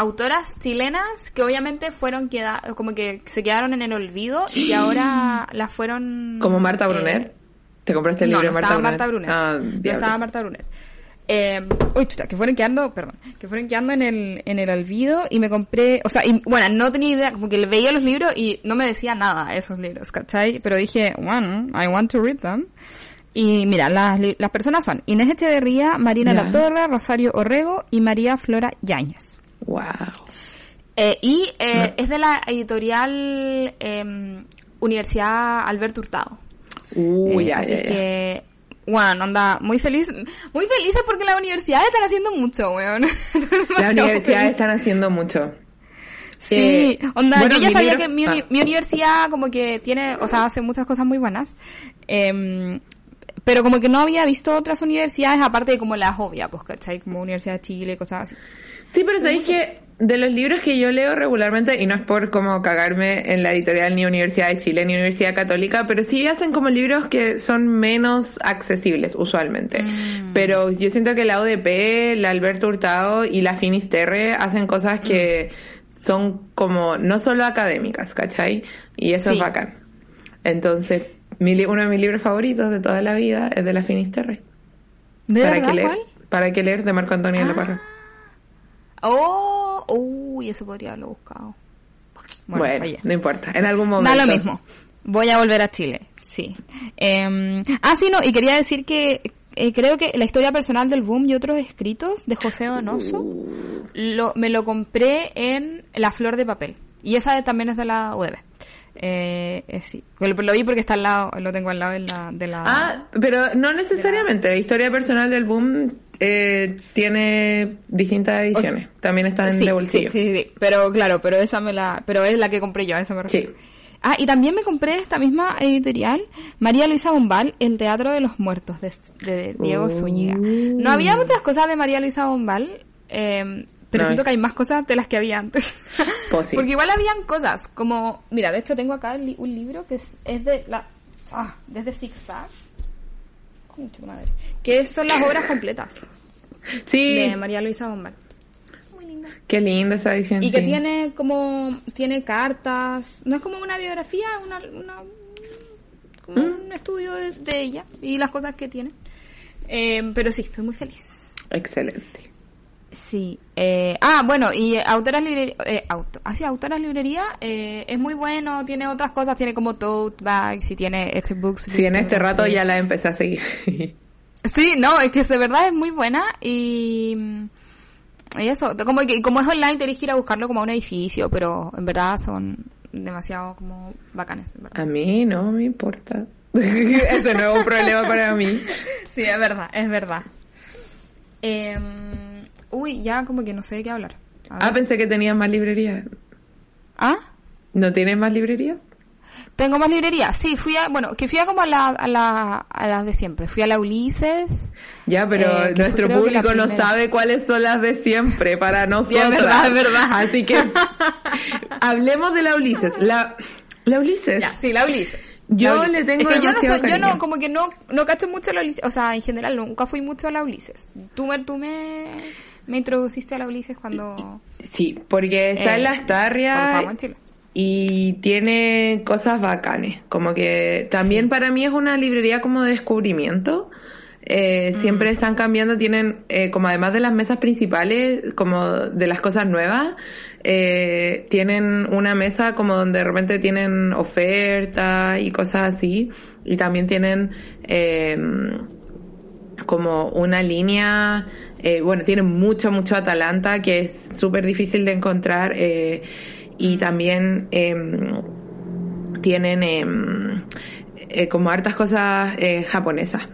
autoras chilenas que obviamente fueron queda como que se quedaron en el olvido y que ahora <gasps> las fueron Como Marta eh, Brunet. ¿Te compraste el libro no de Marta Marta Brunet. Ah, no estaba Marta Brunet. Eh, uy, chuta, que fueron quedando, perdón, que fueron quedando en el, en el olvido y me compré, o sea, y, bueno, no tenía idea, como que veía los libros y no me decía nada esos libros, ¿cachai? Pero dije, bueno, I want to read them. Y mira, las, las personas son Inés Echeverría, Marina. La Torre, Rosario Orrego y María Flora Yáñez. Wow. Eh, y eh, es de la editorial em, Universidad Alberto Hurtado. Uy, Eh, ya, así ya, ya. que, bueno, anda muy feliz, muy felices porque las universidades están haciendo mucho, weón. <laughs> Las universidades feliz. están haciendo mucho. Sí, Eh, onda, bueno, yo ya sabía libro- que mi, ah. mi universidad como que tiene, o sea, hace muchas cosas muy buenas. Em, pero como que no había visto otras universidades aparte de como las obvias, pues, ¿cachai? Como Universidad de Chile, cosas así. Sí, pero sabéis que de los libros que yo leo regularmente, y no es por como cagarme en la editorial ni Universidad de Chile ni Universidad Católica, pero sí hacen como libros que son menos accesibles usualmente. Pero yo siento que la ODP, la Alberto Hurtado y la Finisterre hacen cosas que son como no solo académicas, ¿cachai? Y eso Sí. es bacán. Entonces, mi uno de mis libros favoritos de toda la vida es de la Finisterre. ¿De ¿Para verdad qué leer? cuál? ¿Para qué leer? De Marco Antonio Ah. Leparra. Oh, uy, eso podría haberlo buscado. Bueno, no importa. En algún momento. Da lo mismo. Voy a volver a Chile, sí. Eh, ah, sí, no, y quería decir que eh, creo que la historia personal del boom y otros escritos de José Donoso lo, me lo compré en La Flor de Papel. Y esa también es de la UDB. Eh, eh, sí, lo, vi porque está al lado, lo tengo al lado de la... De la Ah, pero no necesariamente. La historia personal del boom eh, tiene distintas ediciones. También está en sí, de bolsillo. Sí, sí, sí, pero claro, pero esa me la, pero es la que compré yo, a eso me refiero. Sí. Ah, y también me compré esta misma editorial, María Luisa Bombal, El Teatro de los Muertos, de, de Diego. Zúñiga. No había muchas cosas de María Luisa Bombal, eh, pero No. siento que hay más cosas de las que había antes. <laughs> Pues sí. Porque igual habían cosas, como, mira, de hecho tengo acá li- un libro que es, es de la, ah, desde Zigzag, madre, que son las obras completas Sí, de María Luisa Bombal. Muy linda. qué linda esa edición. Y que tiene como, tiene cartas, no es como una biografía, una, una como ¿Mm? un estudio de, de ella y las cosas que tiene. Eh, pero sí, estoy muy feliz. Excelente. Sí. Eh, ah, bueno, y Autoras Librería, eh, auto, ah, sí, Autoras Librería eh, es muy bueno, tiene otras cosas, tiene como tote bags y tiene este books. Sí, en este rato ya la empecé a seguir. <laughs> Sí, no, es que de verdad es muy buena y, y eso, como que como es online tenés que ir a buscarlo como a un edificio, pero en verdad son demasiado como bacanes, en verdad. a mí no me importa. <laughs> Ese un problema para mí. <laughs> Sí, es verdad, es verdad. Eh, uy, ya como que no sé de qué hablar. Ah, pensé que tenía más librerías. ¿Ah? ¿No tienes más librerías? Tengo más librerías, sí, fui a, bueno, que fui a como a, la, a, la, a las de siempre. Fui a la Ulises. Ya, pero eh, nuestro público no sabe cuáles son las de siempre para <laughs> nosotros. es verdad, es verdad. Así que <laughs> hablemos de la Ulises. La, la Ulises. sí, la Ulises. Yo le tengo es que yo no, soy, yo no, como que no, no cacho mucho la Ulises, o sea, en general nunca fui mucho a la Ulises. Tú me, tú me, me introduciste a la Ulises cuando... Sí, porque está en eh, Las Tarrias y tiene cosas bacanes, como que también para mí es una librería como de descubrimiento. Eh, mm. Siempre están cambiando, tienen eh, como además de las mesas principales, como de las cosas nuevas, eh, tienen una mesa como donde de repente tienen ofertas y cosas así. Y también tienen eh, como una línea, eh, bueno, tienen mucho, mucho Atalanta que es súper difícil de encontrar. Eh, y también em, tienen em, eh, como hartas cosas japonesas.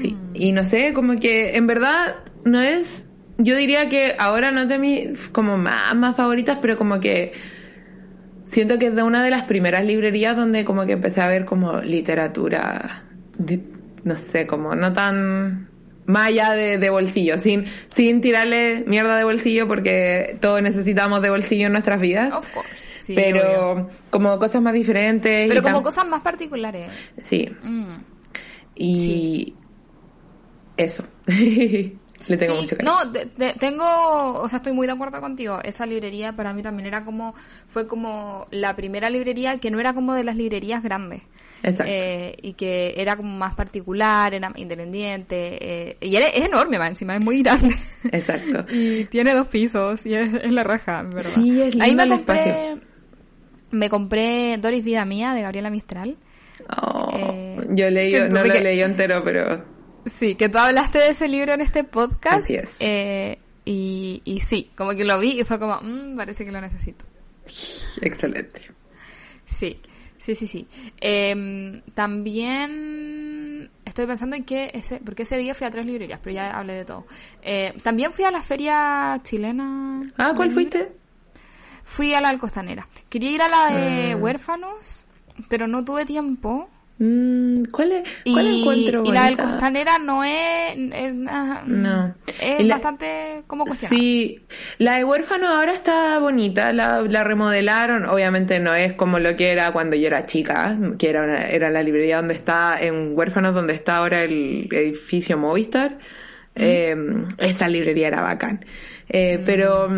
Sí, y no sé, como que en verdad no es yo diría que ahora no es de mis como más, más favoritas, pero como que siento que es de una de las primeras librerías donde como que empecé a ver como literatura, no sé, como no tan más allá de, bolsillo, sin, sin tirarle mierda de bolsillo porque todos necesitamos de bolsillo en nuestras vidas. pero como cosas más diferentes. Pero como cosas más particulares. Sí. Mm. Y eso. <laughs> Le tengo mucho No, tengo, o sea, estoy muy de acuerdo contigo. Esa librería para mí también era como, fue como la primera librería que no era como de las librerías grandes. Exacto. Eh, y que era como más particular, era independiente. Eh, y es enorme, encima es muy grande. Exacto. <laughs> y tiene dos pisos y es, la raja, ¿verdad? Sí, es Ahí me compré, me compré Doris Vida Mía de Gabriela Mistral. Oh, eh, yo leí, no lo leí entero, pero Sí, que tú hablaste de ese libro en este podcast. Así es. Eh, y, y sí, como que lo vi y fue como, mmm, parece que lo necesito. Excelente. Sí, sí, sí, sí. Em, también estoy pensando en que ese, porque ese día fui a tres librerías, pero ya hablé de todo. Eh, también fui a la feria chilena. Ah, ¿cuál fuiste? Fui a la del Costanera. Quería ir a la de ah. huérfanos, pero no tuve tiempo. Mm, ¿Cuál es? ¿Cuál y, encuentro Y la del Costanera no es... no. Es bastante como cuestionada. Sí, la de Huérfano ahora está bonita, la, la, remodelaron, obviamente no es como lo que era cuando yo era chica, que era, era la librería donde está, en Huérfanos, donde está ahora el edificio Movistar. Eh, esta librería era bacán. Eh, mm. Pero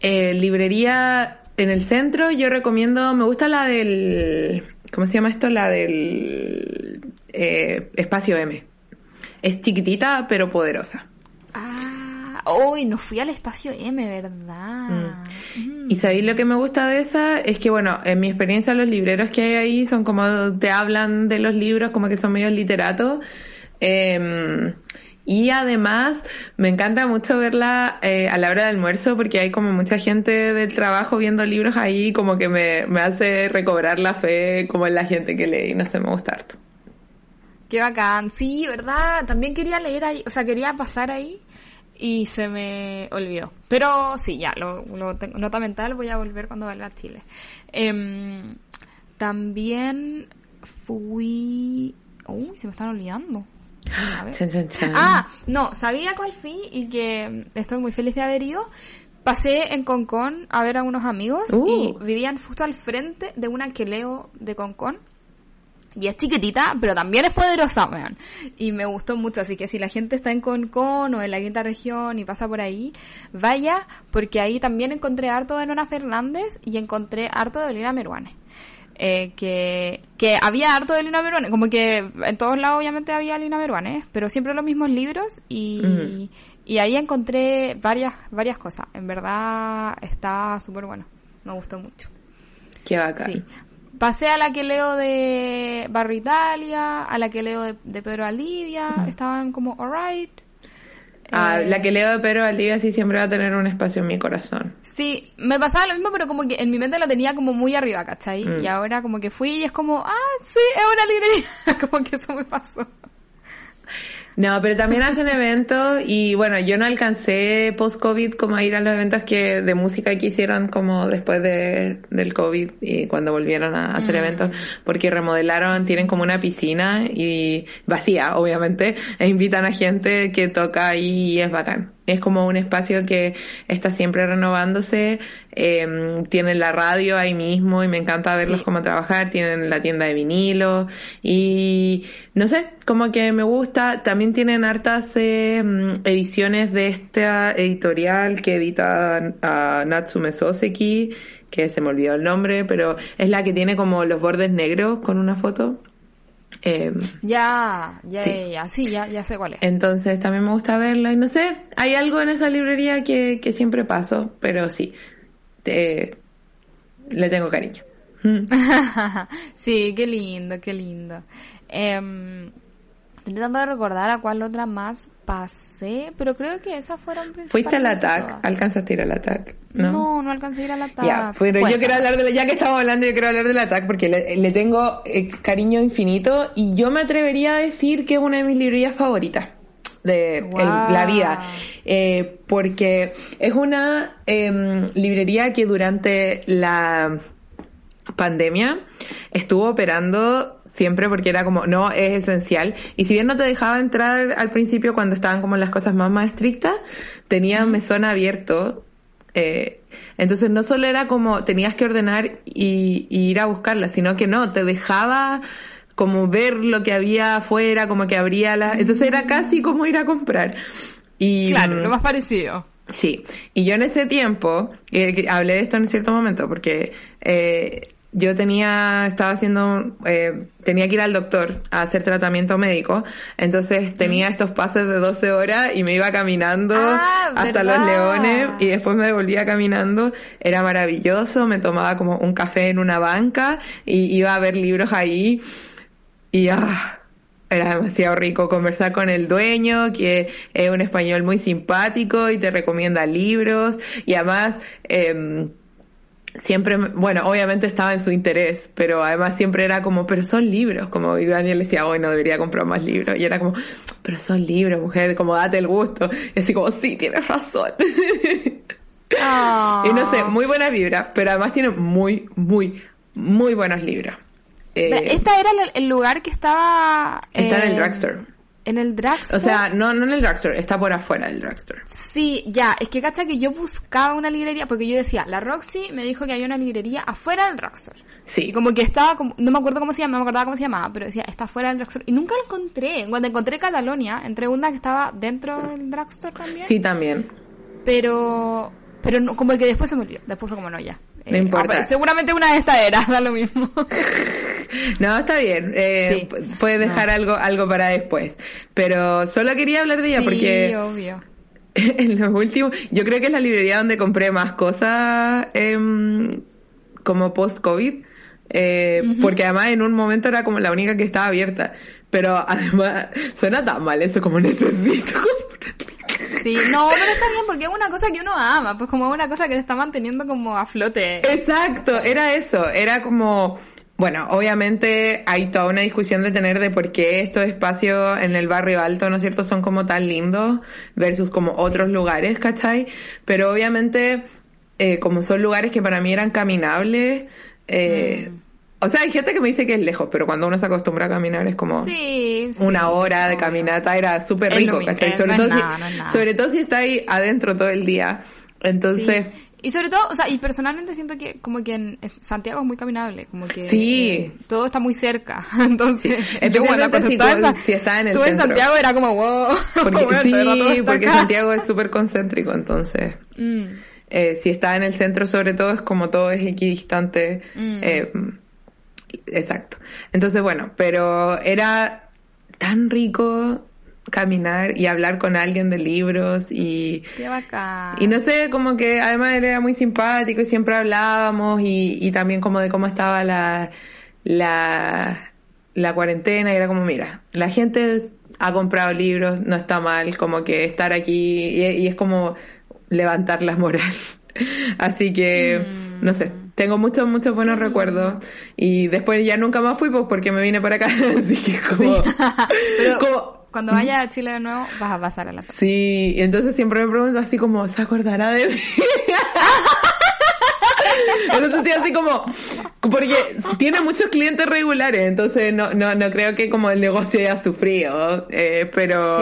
eh, librería en el centro yo recomiendo, me gusta la del ¿Cómo se llama esto? La del eh, espacio M. Es chiquitita pero poderosa. Ah, hoy no fui al espacio M, ¿verdad? Mm. Y sabéis lo que me gusta de esa es que, bueno, en mi experiencia los libreros que hay ahí son como te hablan de los libros como que son medio literatos. Eh, y además me encanta mucho verla eh, a la hora del almuerzo porque hay como mucha gente del trabajo viendo libros ahí como que me, me hace recobrar la fe como en la gente que lee y no sé, me gusta harto. Qué bacán, sí, ¿verdad? También quería leer ahí, o sea, quería pasar ahí y se me olvidó. Pero sí, ya, lo, lo tengo, nota mental, voy a volver cuando vuelva a Chile. Eh, también fui... Uy, se me están olvidando. Ah, no, sabía cuál fui y que estoy muy feliz de haber ido. Pasé en Concón a ver a unos amigos y uh. vivían justo al frente de una que leo de Concón. Y es chiquitita, pero también es poderosa, weón. Y me gustó mucho, así que si la gente está en Concón o en la quinta región y pasa por ahí, vaya, porque ahí también encontré harto de Nona Fernández y encontré harto de Olina Meruane eh, que, que había harto de Lina Meruane, como que en todos lados obviamente había Lina Meruane, pero siempre los mismos libros y, y ahí encontré varias, varias cosas. En verdad está súper bueno, me gustó mucho. Qué bacán. Sí. Pasé a la que leo de Barrio Italia, a la que leo de, Pedro Aldivia, estaban como alright. Ah, la que leo de Pedro Valdivia sí siempre va a tener un espacio en mi corazón. Sí, me pasaba lo mismo, pero como que en mi mente lo tenía como muy arriba, ¿cachai? Mm. Y ahora como que fui y es como, ah, sí, es una librería. <laughs> como que eso me pasó. No, pero también hacen eventos y bueno, yo no alcancé post-COVID como a ir a los eventos que de música que hicieron como después de, del COVID y cuando volvieron a hacer mm. eventos porque remodelaron, tienen como una piscina y vacía, obviamente, e invitan a gente que toca ahí y es bacán. Es como un espacio que está siempre renovándose. Eh, tienen la radio ahí mismo y me encanta verlos cómo trabajar. Tienen la tienda de vinilo y no sé, como que me gusta. También tienen hartas eh, ediciones de esta editorial que edita a Natsume Soseki, que se me olvidó el nombre, pero es la que tiene como los bordes negros con una foto. Eh, ya, ya, sí. ya, sí, ya, ya sé cuál es. Entonces también me gusta verla y no sé, hay algo en esa librería que, que siempre paso, pero sí, te, le tengo cariño. <laughs> sí, qué lindo, qué lindo. Eh, estoy tratando de recordar a cuál otra más pasé, pero creo que esas fueron principalmente ¿Fuiste al ataque? ¿Alcanzaste a ir al ataque? No, no, no alcancé a ir al ataque. Ya, pero yo quiero hablar de ya que estamos hablando, yo quiero hablar del ataque porque le, tengo eh, cariño infinito y yo me atrevería a decir que es una de mis librerías favoritas de la vida. Eh, porque es una em, librería que durante la pandemia estuvo operando siempre porque era como, no, es esencial. Y si bien no te dejaba entrar al principio cuando estaban como las cosas más, más estrictas, tenía mesón abierto. Eh, entonces no solo era como tenías que ordenar y, ir a buscarla, sino que no, te dejaba como ver lo que había afuera, como que abría la... Entonces era casi como ir a comprar. Y, claro, lo más parecido. Sí, y yo en ese tiempo, eh, hablé de esto en cierto momento, porque eh, yo tenía, estaba haciendo, eh, tenía que ir al doctor a hacer tratamiento médico, entonces tenía estos pases de 12 horas y me iba caminando ah, hasta los leones y después me devolvía caminando, era maravilloso, me tomaba como un café en una banca y iba a ver libros ahí. Y ah, era demasiado rico conversar con el dueño, que es un español muy simpático y te recomienda libros. Y además, eh, siempre, bueno, obviamente estaba en su interés, pero además siempre era como, pero son libros, como y Daniel decía, hoy no debería comprar más libros, y era como, pero son libros, mujer, como date el gusto, y así como, sí, tienes razón. <laughs> Y no sé, muy buena vibra, pero además tiene muy, muy, muy buenos libros. Eh, Esta era el, lugar que estaba... Está en el drugstore. En el drugstore. O sea, no, no en el drugstore, está por afuera del drugstore. Sí, ya, es que cacha que yo buscaba una librería, porque yo decía, la Roxy me dijo que había una librería afuera del drugstore. Sí. Y como que estaba, como, no me acuerdo cómo se llamaba, no me acordaba cómo se llamaba, pero decía, está afuera del drugstore. Y nunca la encontré. Cuando encontré Catalonia, entré una que estaba dentro del drugstore también. Sí, también. Pero, pero no, como que después se murió. Después fue como, no, ya. No importa. Eh, seguramente una de estas era, <laughs> da lo mismo. <laughs> no, está bien. Eh, Puedes dejar algo, algo para después. Pero solo quería hablar de ella sí, porque. obvio. <laughs> En los últimos, yo creo que es la librería donde compré más cosas em, como post-COVID. Eh, porque además en un momento era como la única que estaba abierta. Pero además suena tan mal eso como necesito Sí, no, pero está bien porque es una cosa que uno ama, pues como una cosa que se está manteniendo como a flote. Exacto, era eso, era como, bueno, obviamente hay toda una discusión de tener de por qué estos espacios en el barrio alto, ¿no es cierto?, son como tan lindos versus como otros lugares, ¿cachai? Pero obviamente, eh, como son lugares que para mí eran caminables, eh, mm. O sea, hay gente que me dice que es lejos, pero cuando uno se acostumbra a caminar es como una hora de caminata, era súper rico, ¿cachai? Sobre, todo si, sobre todo si está ahí adentro todo el día. Entonces... Y sobre todo, o sea, y personalmente siento que como que en Santiago es muy caminable, como que sí. Eh, todo está muy cerca. <laughs> Entonces, especialmente si, tú, si está en el centro. en Santiago era como wow. <laughs> Porque, sí, porque Santiago es súper concéntrico, entonces. Mm. Eh, si está en el centro sobre todo es como todo es equidistante. Mm. Eh, exacto. Entonces, bueno, pero era tan rico caminar y hablar con alguien de libros y Qué bacán. y no sé como que además él era muy simpático y siempre hablábamos y, y también como de cómo estaba la la la cuarentena y era como mira la gente ha comprado libros no está mal como que estar aquí y, es como levantar la moral <laughs> así que mm. no sé tengo muchos, muchos buenos recuerdos. Y después ya nunca más fui pues porque me vine para acá. <laughs> Así que como... <laughs> Pero cuando vaya a Chile de nuevo vas a pasar a la Sí, y entonces siempre me pregunto así como, ¿se acordará de mí? <laughs> Entonces estoy así como, porque tiene muchos clientes regulares, entonces no, no, no creo que como el negocio haya sufrido, eh, pero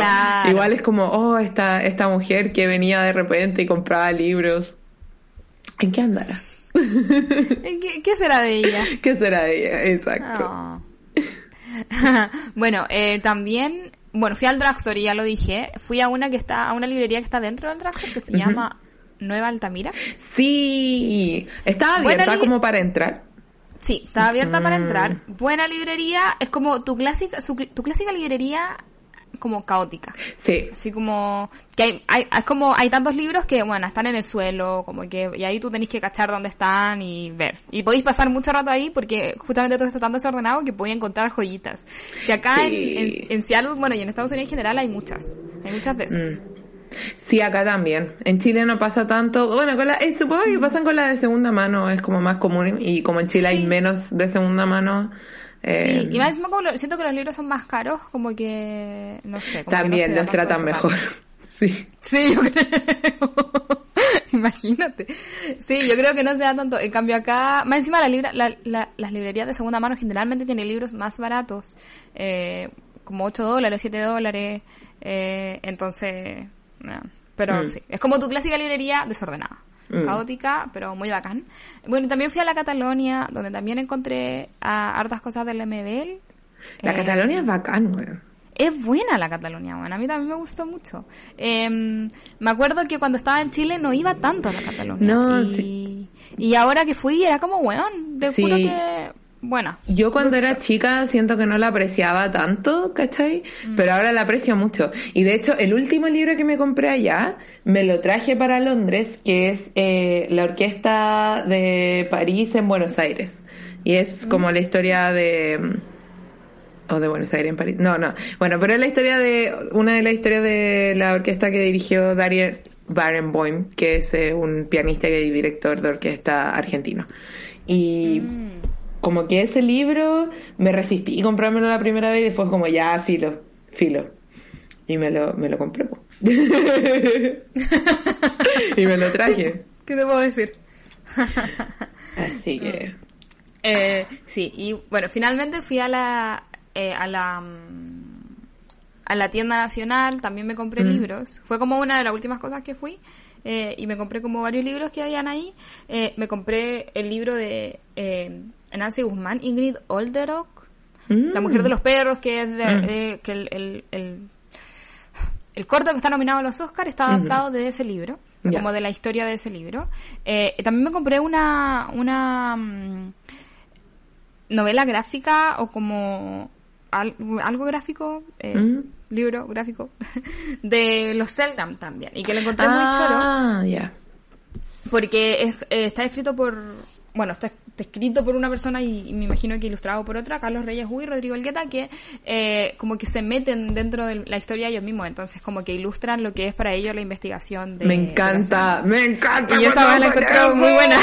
igual es como, oh, esta, esta mujer que venía de repente y compraba libros. ¿En qué andará? <laughs> ¿Qué, ¿Qué, será de ella? ¿Qué será de ella? Exacto. Oh. <laughs> bueno, eh, también, bueno, fui al drugstore y ya lo dije. Fui a una que está, a una librería que está dentro del drugstore que se llama Nueva Altamira. Sí, estaba abierta como para entrar. Sí, estaba abierta para mm. entrar. Buena librería, es como tu clásica, tu clásica librería como caótica. Sí. Así como que hay, hay, como hay tantos libros que bueno, están en el suelo, como que y ahí tú tenés que cachar dónde están y ver. Y podéis pasar mucho rato ahí porque justamente todo está tan desordenado que podéis encontrar joyitas. Que acá en, en, Seattle, bueno, y en Estados Unidos en general hay muchas. Hay muchas veces. Mm. Sí, acá también. En Chile no pasa tanto. Bueno, con la, eh, supongo que pasan con la de segunda mano, es como más común. Y como en Chile hay menos de segunda mano, sí, y más como siento que los libros son más caros, como que, no sé. También los tratan mejor. <laughs> sí. Sí, yo creo. <laughs> Imagínate. Sí, yo creo que no se da tanto. En cambio acá, más encima la libra, la, las librerías de segunda mano generalmente tienen libros más baratos, eh, como 8 dólares, 7 dólares. Eh, entonces, pero mm. sí, es como tu clásica librería desordenada. Mm. caótica, pero muy bacán. Bueno, también fui a la Catalonia, donde también encontré a hartas cosas del MBL. La eh, Catalonia es bacán, güey. Es buena la Catalonia, bueno, a mí también me gustó mucho. Em, me acuerdo que cuando estaba en Chile no iba tanto a la Catalonia. No, y, y ahora que fui era como, weón, de juro que bueno. Yo cuando era chica siento que no la apreciaba tanto, ¿cachai? Mm. Pero ahora la aprecio mucho. Y de hecho, el último libro que me compré allá, me lo traje para Londres, que es eh, La Orquesta de París en Buenos Aires. Y es mm. como la historia de... O de Buenos Aires en París. No, no. Bueno, pero es la historia de... Una de las historias de la orquesta que dirigió Darius Barenboim, que es eh, un pianista y director de orquesta argentino. Y... Mm como que ese libro me resistí a comprármelo la primera vez y después como ya, filo, filo. Y me lo, me lo compré. <laughs> y me lo traje. <laughs> ¿Qué te puedo decir? Así que... Eh, sí, y bueno, finalmente fui a la, eh, a la mm, a la tienda nacional, también me compré mm. libros. Fue como una de las últimas cosas que fui. Eh, y me compré como varios libros que habían ahí. me compré el libro de Nancy Guzmán, Ingrid Olderock, La mujer de mm. los perros, que es de, mm. que el, el, el, corto que está nominado a los Oscars está adaptado de ese libro, como de la historia de ese libro. Eh, también me compré una, una mm, novela gráfica o como algo gráfico, eh, libro gráfico, <laughs> de los Seldam también, y que lo encontré muy ah, choro. Porque eh, está escrito por, bueno, está escrito por una persona y, me imagino que ilustrado por otra, Carlos Reyes Uy y Rodrigo Elgueta, que eh, como que se meten dentro de la historia ellos mismos, entonces como que ilustran lo que es para ellos la investigación de... Me encanta, me encanta. Y esa la encontré muy buena.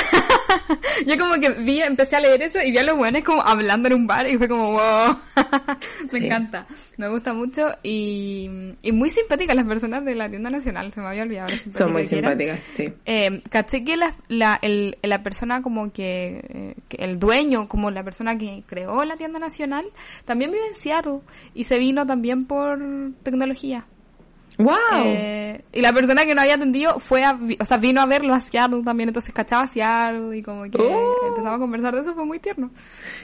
<laughs> Yo como que vi, empecé a leer eso y vi a los buenos como hablando en un bar y fue como, wow, <laughs> me encanta. Me gusta mucho y, y muy simpáticas las personas de la tienda nacional, se me había olvidado. Son muy simpáticas, sí. Eh, caché que la, la, el, la persona como que, eh, que, el dueño, como la persona que creó la tienda nacional, también vive en Seattle y se vino también por tecnología. ¡Wow! Eh, y la persona que no había atendido fue a, o sea, vino a verlo a Seattle también, entonces cachaba a Seattle y como que oh. empezamos a conversar de eso, fue muy tierno.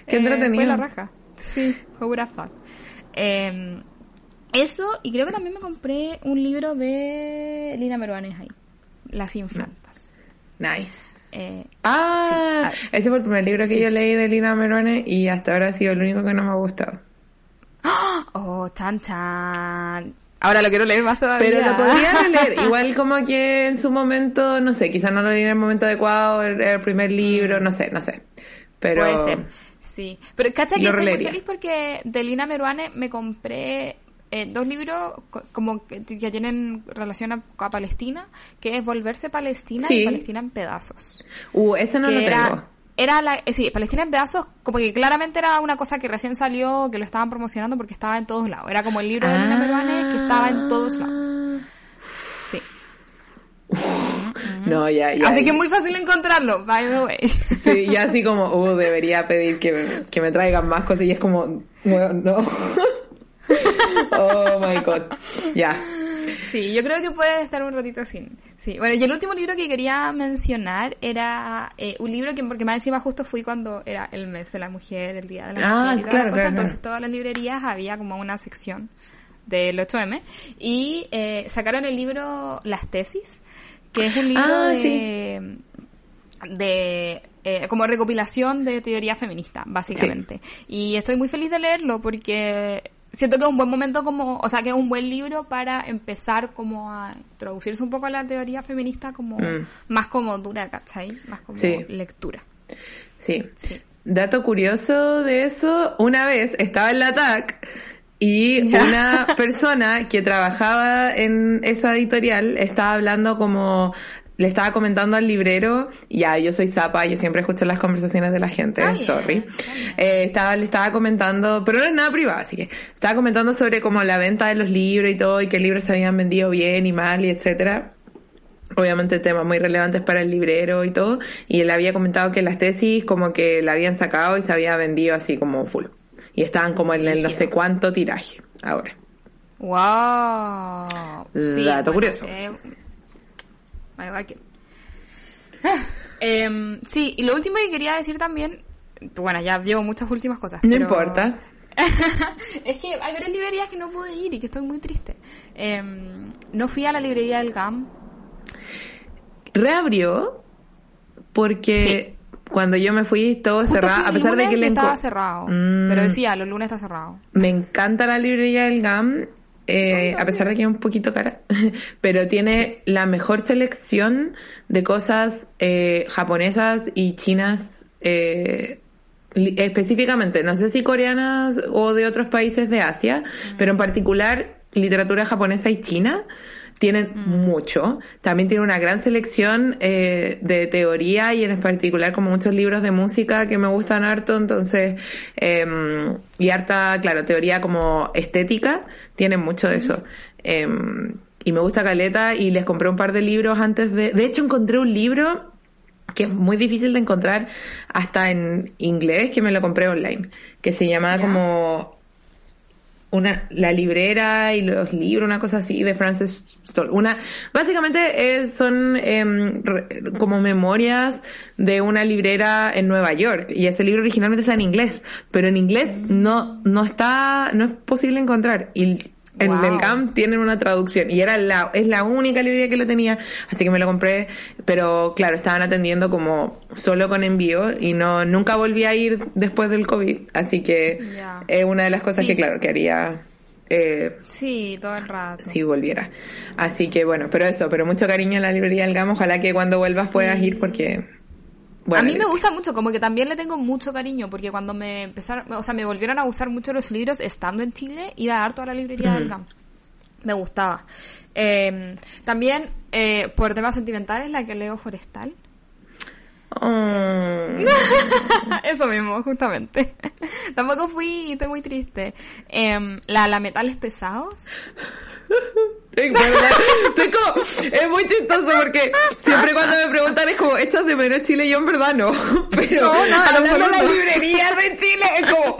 Qué entretenido. Fue la raja. Sí, fue pura. Eh, eso, y creo que también me compré un libro de Lina Meruanes ahí, Las Infantas. Nice. Eh, ah, ese fue el primer libro que yo leí de Lina Meruanes y hasta ahora ha sido el único que no me ha gustado. Oh, chan chan. Ahora lo quiero leer más todavía. Pero lo podría <laughs> leer. Igual como que en su momento, no sé, quizás no lo leí en el momento adecuado, el, primer libro, no sé, no sé. Pero... Puede ser. Sí, pero cacha que estoy muy feliz porque de Lina Meruane me compré eh, dos libros como que, tienen relación a, Palestina, que es Volverse Palestina y Palestina en pedazos. Uh, ese no lo tengo. era la, eh, sí, Palestina en pedazos, como que claramente era una cosa que recién salió, que lo estaban promocionando porque estaba en todos lados. Era como el libro de Lina Meruane que estaba en todos lados. Sí. no, ya, ya. Así que es muy fácil encontrarlo, by the way. Sí, y así como, uh, debería pedir que me, que me traigan más cosas y es como, no. no. <laughs> oh my god. Ya. Sí, yo creo que puede estar un ratito así. Sí, bueno, y el último libro que quería mencionar era eh, un libro que, porque más encima justo fui cuando era el mes de la mujer, el día de la ah, mujer. claro, claro, Entonces, todas las librerías había como una sección del 8M y eh, sacaron el libro Las tesis, que es un libro ah, de, de eh, como recopilación de teoría feminista, básicamente. Y estoy muy feliz de leerlo porque siento que es un buen momento como, o sea, que es un buen libro para empezar como a introducirse un poco a la teoría feminista como Mm. más como dura, ¿cachai? Más como Sí. lectura. Sí. Sí. Dato curioso de eso, una vez estaba en la TAC y una persona que trabajaba en esa editorial estaba hablando como le estaba comentando al librero, ya, yo soy zapa, yo siempre escucho las conversaciones de la gente, sorry. Eh, estaba, le estaba comentando, pero no es nada privado, así que estaba comentando sobre como la venta de los libros y todo, y que libros se habían vendido bien y mal y etcétera obviamente temas muy relevantes para el librero y todo, y él había comentado que las tesis como que la habían sacado y se había vendido así como full. Y estaban como en el no sé cuánto tiraje ahora. Wow. Dato curioso. eh, <laughs> em, sí, y lo último que quería decir también, bueno, ya llevo muchas últimas cosas. No pero- importa. <laughs> es que hay varias librerías que no pude ir y que estoy muy triste. Em, no fui a la librería del GAM. Reabrió porque cuando yo me fui todo Justo cerrado, a pesar de que le estaba cerrado. Mm. Pero decía, los lunes está cerrado. Me encanta la librería del GAM, eh, a pesar de que es un poquito cara, <laughs> pero tiene la mejor selección de cosas eh, japonesas y chinas eh, específicamente, no sé si coreanas o de otros países de Asia, pero en particular literatura japonesa y china. Tienen mucho. También tiene una gran selección eh, de teoría y en particular como muchos libros de música que me gustan harto. Entonces, em, y harta, claro, teoría como estética. Tienen mucho de eso. Em, y me gusta Caleta y les compré un par de libros antes de... De hecho, encontré un libro que es muy difícil de encontrar hasta en inglés, que me lo compré online, que se llama como una la librera y los libros, una cosa así de Frances Stoll. Una básicamente es- son em, re- como memorias de una librera en Nueva York y ese libro originalmente está en inglés, pero en inglés no no está no es posible encontrar y en Wow. el GAM tienen una traducción y era la es la única librería que lo tenía, así que me lo compré, pero claro, estaban atendiendo como solo con envío y no nunca volví a ir después del COVID, así que es una de las cosas Sí. que claro que haría eh, Sí, todo el rato. si volviera. Así que bueno, pero eso, pero mucho cariño en la librería del GAM, ojalá que cuando vuelvas puedas ir porque bueno, a mí me gusta mucho, como que también le tengo mucho cariño, porque cuando me empezaron, o sea, me volvieron a gustar mucho los libros estando en Chile, iba a dar toda la librería del GAM. Me gustaba. Eh, también, eh, por temas sentimentales, la que leo Forestal. Oh. <laughs> Eso mismo, justamente. <laughs> Tampoco fui, estoy muy triste. Em, la, la metales pesados. <laughs> Estoy como- es muy chistoso porque siempre cuando me preguntan es como, ¿echas de menos Chile? Yo en verdad no. <laughs> Pero No, no, en hablando de la absoluto. librería de Chile es como,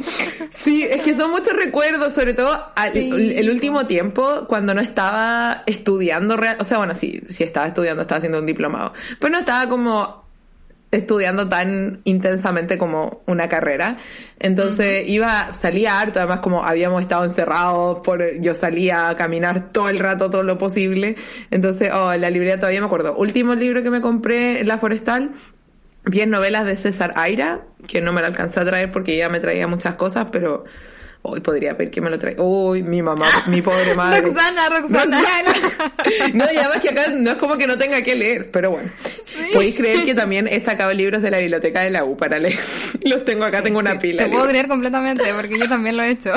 sí, es que son muchos recuerdos, sobre todo al- Sí. el último tiempo cuando no estaba estudiando real, o sea, bueno, sí, sí estaba estudiando, estaba haciendo un diplomado, pero no estaba como estudiando tan intensamente como una carrera. Entonces iba, salía harto, además como habíamos estado encerrados, por, yo salía a caminar todo el rato, todo lo posible. Entonces, oh, la librería todavía me acuerdo. Último libro que me compré La Forestal, bien novelas de César Aira, que no me la alcancé a traer porque ella me traía muchas cosas, pero hoy podría pedir que me lo traiga. Uy, mi mamá, mi pobre <laughs> madre. Roxana, Roxana. <laughs> No, ya ves que acá no es como que no tenga que leer, pero bueno. Podéis creer que también he sacado libros de la biblioteca de la U para leer. <laughs> Los tengo acá, tengo una pila. Te de puedo creer completamente, porque yo también lo he hecho.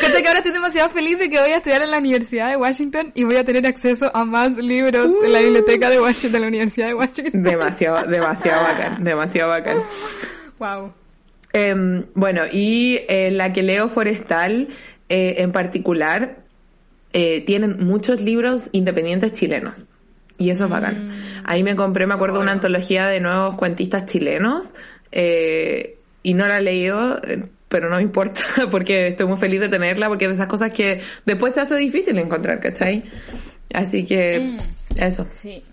Fíjate que ahora estoy demasiado feliz de que voy a estudiar en la Universidad de Washington y voy a tener acceso a más libros en la biblioteca de Washington, de la Universidad de Washington. Demasiado, demasiado bacán, demasiado bacán. Wow. Em, bueno, y eh, la que leo forestal eh, en particular eh, tienen muchos libros independientes chilenos. Y eso es bacán. Mm. Ahí me compré, me acuerdo, una antología de nuevos cuentistas chilenos. y no la he leído, pero no me importa <laughs> porque estoy muy feliz de tenerla porque es de esas cosas que después se hace difícil encontrar, ¿cachai? Así que mm. eso. Sí.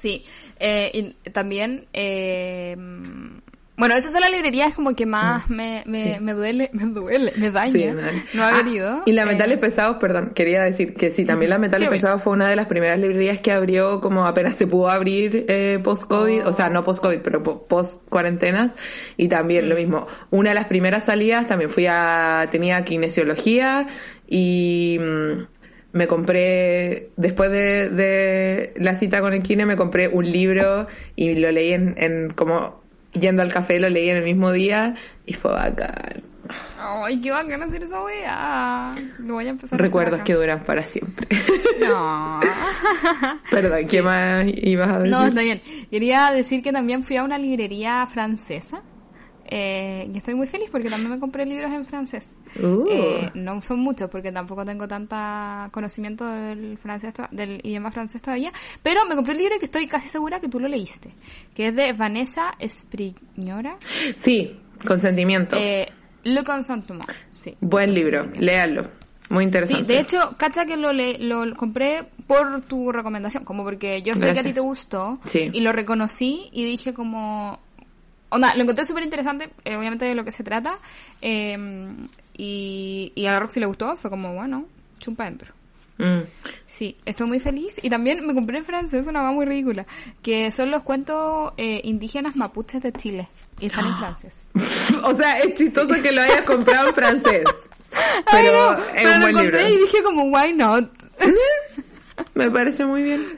Sí. y también eh, bueno, esas son las librerías como que más mm. me, me, me duele, <laughs> me duele, me daña no haber ah, ido. Y la Metales eh, Pesados, perdón, quería decir que sí, también la Metales Pesados fue una de las primeras librerías que abrió como apenas se pudo abrir eh, post-COVID, o sea, no post-COVID, pero post-cuarentenas. Y también lo mm. mismo, una de las primeras salidas también fui a, tenía kinesiología y... Mm, me compré, después de, de, la cita con el kine, me compré un libro y lo leí en, en como yendo al café lo leí en el mismo día y fue bacán. Ay, qué bacán hacer esa weá. Lo voy a empezar Recuerdos que duran para siempre. <laughs> No. <laughs> Perdón, ¿qué más ibas a decir? No, está bien. Quería decir que también fui a una librería francesa eh, y estoy muy feliz porque también me compré libros en francés. Uh. Eh, no son muchos porque tampoco tengo tanta conocimiento del francés del idioma francés todavía, pero me compré un libro que estoy casi segura que tú lo leíste, que es de Vanessa Espriñora. Sí, Consentimiento. Eh, Le Consentement, sí. Buen libro, léalo. Muy interesante. Sí, de hecho, cacha que lo, le, lo compré por tu recomendación, como porque yo sé que a ti te gustó y lo reconocí y dije como Onda, lo encontré súper interesante, eh, obviamente de lo que se trata. Eh, y, y a Roxy le gustó, fue como, bueno, chumpa dentro. Mm. Sí, estoy muy feliz. Y también me compré en francés una va muy ridícula, que son los cuentos eh, indígenas mapuches de Chile. Y están en <gasps> francés. <laughs> o sea, es chistoso que lo hayas comprado en francés. <laughs> Pero es un buen lo libro. y dije como, why not? <laughs> me parece muy bien.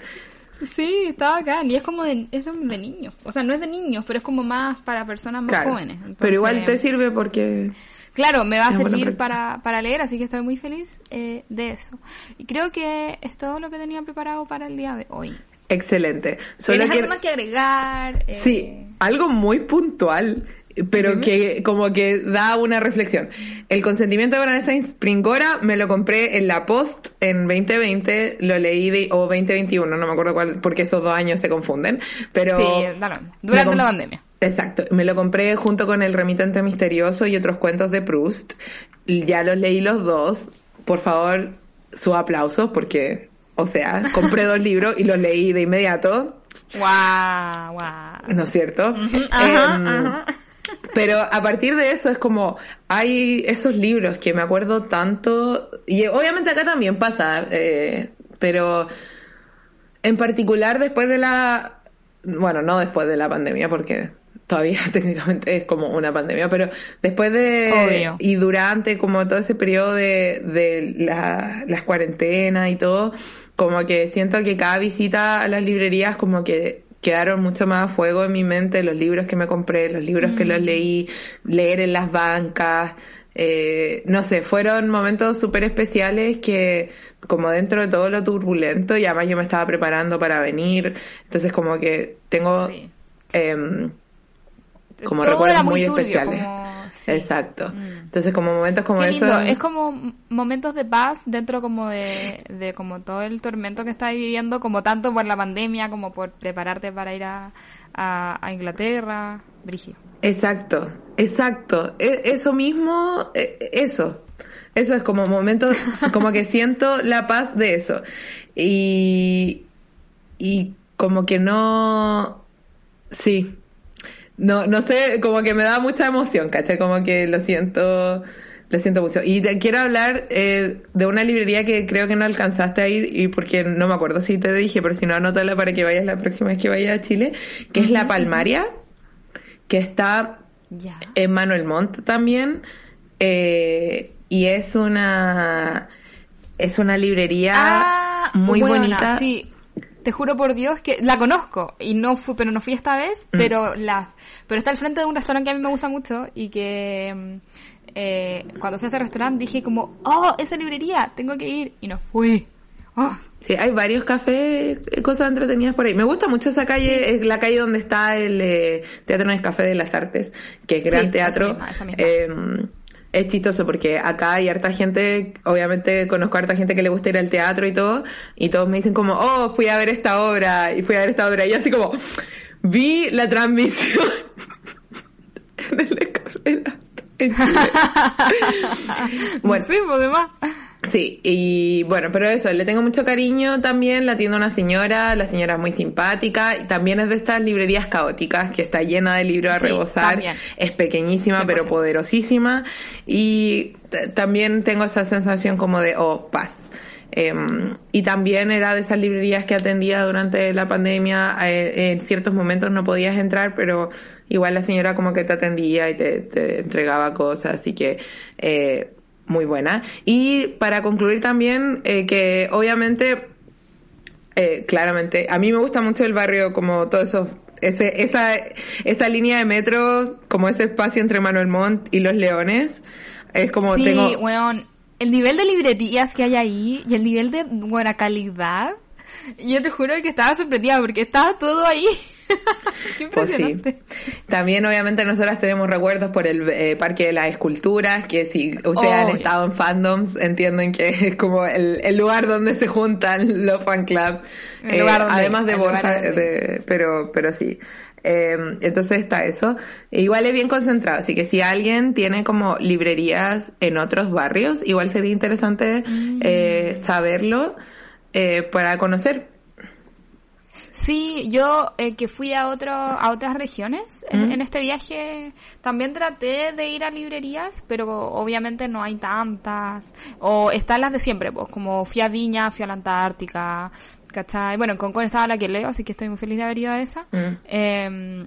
Sí, está acá. Y es como de, es de, niños. O sea, no es de niños, pero es como más para personas más jóvenes. pero igual te sirve porque... Claro, me va a servir para, para leer, así que estoy muy feliz eh, de eso. Y creo que es todo lo que tenía preparado para el día de hoy. Excelente. Solo ¿Tienes algo más que agregar? Sí, eh, algo muy puntual pero que como que da una reflexión. El consentimiento de Vanessa Springora me lo compré en la Post en 2020, lo leí de, o 2021, no me acuerdo cuál, porque esos dos años se confunden, pero... Sí, durante la pandemia. Exacto, me lo compré junto con El remitente misterioso y otros cuentos de Proust. Ya los leí los dos. Por favor, su aplauso porque, o sea, compré dos <laughs> libros y los leí de inmediato. Wow, wow. ¿No es cierto? Em, pero a partir de eso es como, hay esos libros que me acuerdo tanto, y obviamente acá también pasa, eh, pero en particular después de la, bueno, no después de la pandemia, porque todavía <laughs> técnicamente es como una pandemia, pero después de y durante como todo ese periodo de, de la, las cuarentenas y todo, como que siento que cada visita a las librerías como que quedaron mucho más a fuego en mi mente los libros que me compré, los libros que los mm. leí, leer en las bancas, eh, no sé, fueron momentos súper especiales que como dentro de todo lo turbulento y además yo me estaba preparando para venir, entonces como que tengo em, como recuerdos muy, especiales. Exacto. Mm. Entonces, como momentos como eso. Es como momentos de paz dentro como de, de como todo el tormento que estás viviendo, como tanto por la pandemia como por prepararte para ir a, a, Inglaterra, Brigio. Exacto, exacto. E, eso mismo, e, eso. Eso es como momentos, como que <laughs> siento la paz de eso. Y, y como que no, sí, no, no sé, como que me da mucha emoción, ¿cachai? Como que lo siento, lo siento mucho. Y te quiero hablar eh, de una librería que creo que no alcanzaste a ir y porque no me acuerdo si te dije, pero si no, anótala para que vayas la próxima vez que vayas a Chile, que es La Palmaria, que está en Manuel Montt también. Eh, y es una es una librería ah, muy bonita. Sí, te juro por Dios que la conozco y no fui, pero no fui esta vez, mm. pero la pero está al frente de un restaurante que a mí me gusta mucho y que mm, eh, cuando fui a ese restaurante dije como, oh, esa librería, tengo que ir y no fui. Oh. Sí, hay varios cafés, eh, cosas entretenidas por ahí. Me gusta mucho esa calle, es la calle donde está el eh, Teatro Café de las Artes, que es gran teatro. Em, es chistoso porque acá hay harta gente, obviamente conozco harta gente que le gusta ir al teatro y todo, y todos me dicen como, oh, fui a ver esta obra, y fui a ver esta obra, y así como, vi la transmisión <laughs> del café <laughs> bueno, sí, pues demás. Sí, y bueno, pero eso, le tengo mucho cariño también, la tienda una señora, la señora es muy simpática, y también es de estas librerías caóticas, que está llena de libros a rebosar, es pequeñísima pero poderosísima, y también tengo esa sensación como de, oh, paz. Em, y también era de esas librerías que atendía durante la pandemia, eh, en ciertos momentos no podías entrar, pero igual la señora como que te atendía y te, te entregaba cosas, así que... Eh, muy buena. Y para concluir también, eh, que obviamente, eh, claramente, a mí me gusta mucho el barrio, como todo eso, ese, esa, esa línea de metro, como ese espacio entre Manuel Montt y Los Leones. Es como sí, tengo... el nivel de librerías que hay ahí y el nivel de buena calidad, yo te juro que estaba sorprendida porque estaba todo ahí. <laughs> pues sí. También obviamente nosotras tenemos recuerdos por el eh, Parque de las Esculturas, que si ustedes han estado en fandoms, entienden que <laughs> es como el, lugar donde se juntan los fan club. Eh, además de Borja, pero, pero sí. Eh, entonces está eso. Igual es bien concentrado, así que si alguien tiene como librerías en otros barrios, igual sería interesante mm. saberlo para conocer Sí, yo eh, que fui a otro, a otras regiones en, este viaje también traté de ir a librerías, pero obviamente no hay tantas. O están las de siempre, pues como fui a Viña, fui a la Antártica, ¿cachai? Bueno, en Concon estaba la que leo, así que estoy muy feliz de haber ido a esa. Eh,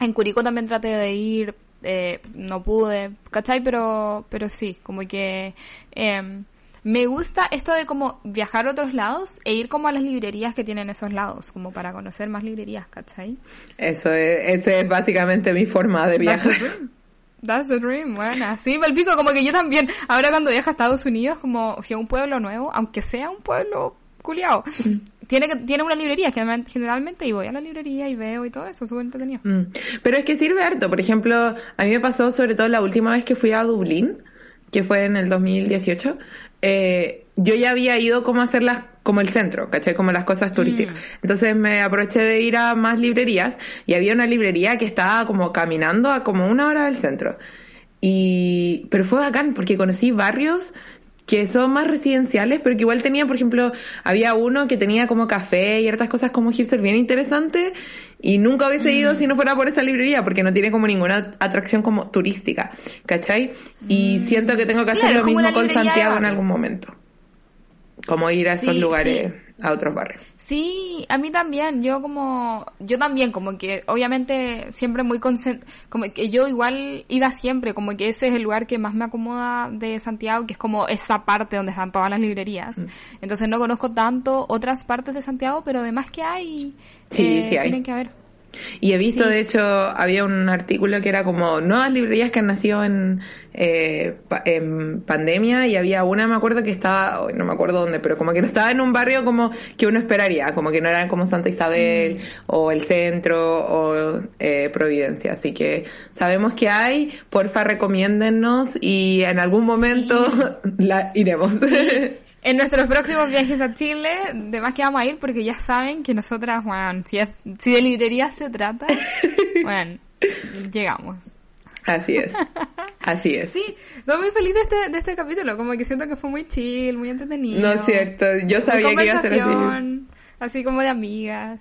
en Curicó también traté de ir, eh, no pude, ¿cachai? Pero, pero sí, como que... Eh, me gusta esto de como viajar a otros lados e ir como a las librerías que tienen esos lados, como para conocer más librerías, ¿cachai? Eso es, esa es básicamente mi forma de viajar. That's the dream, buena. Sí, pico como que yo también, ahora cuando viajo a Estados Unidos, como si a un pueblo nuevo, aunque sea un pueblo culiado, mm. Tiene tiene una librería, que generalmente y voy a la librería y veo y todo eso, súper entretenido. Mm. Pero es que sirve harto, por ejemplo, a mí me pasó sobre todo la última vez que fui a Dublín, que fue en el 2018, eh, yo ya había ido como a hacerlas como el centro, ¿cachai? Como las cosas turísticas. Mm. Entonces me aproveché de ir a más librerías y había una librería que estaba como caminando a como una hora del centro. Y, pero fue bacán porque conocí barrios que son más residenciales, pero que igual tenía, por ejemplo, había uno que tenía como café y otras cosas como hipster bien interesantes y nunca hubiese ido mm. si no fuera por esa librería, porque no tiene como ninguna atracción como turística, ¿cachai? Y mm. siento que tengo que hacer lo mismo con Santiago en algún momento. Como ir a esos lugares a otros barrios. Sí, a mí también, yo como, yo también, como que obviamente siempre muy como que yo igual iba siempre, como que ese es el lugar que más me acomoda de Santiago, que es como esa parte donde están todas las librerías. Mm. Entonces no conozco tanto otras partes de Santiago, pero además que hay, sí, eh, sí hay. tienen que haber. Y he visto, de hecho, había un artículo que era como nuevas librerías que han nacido en, eh, en pandemia y había una, me acuerdo que estaba, no me acuerdo dónde, pero como que no estaba en un barrio como que uno esperaría, como que no eran como Santa Isabel mm. o el centro o eh, Providencia. Así que sabemos que hay, porfa recomiéndennos y en algún momento <laughs> la iremos. En nuestros próximos viajes a Chile, de más que vamos a ir porque ya saben que nosotras, bueno, si, si de librería se trata, <laughs> bueno, llegamos. Así es, <laughs> así es. Sí, estoy muy feliz de este, de este capítulo, como que siento que fue muy chill, muy entretenido. No es cierto, yo sabía que iba a ser así. Así como de amigas.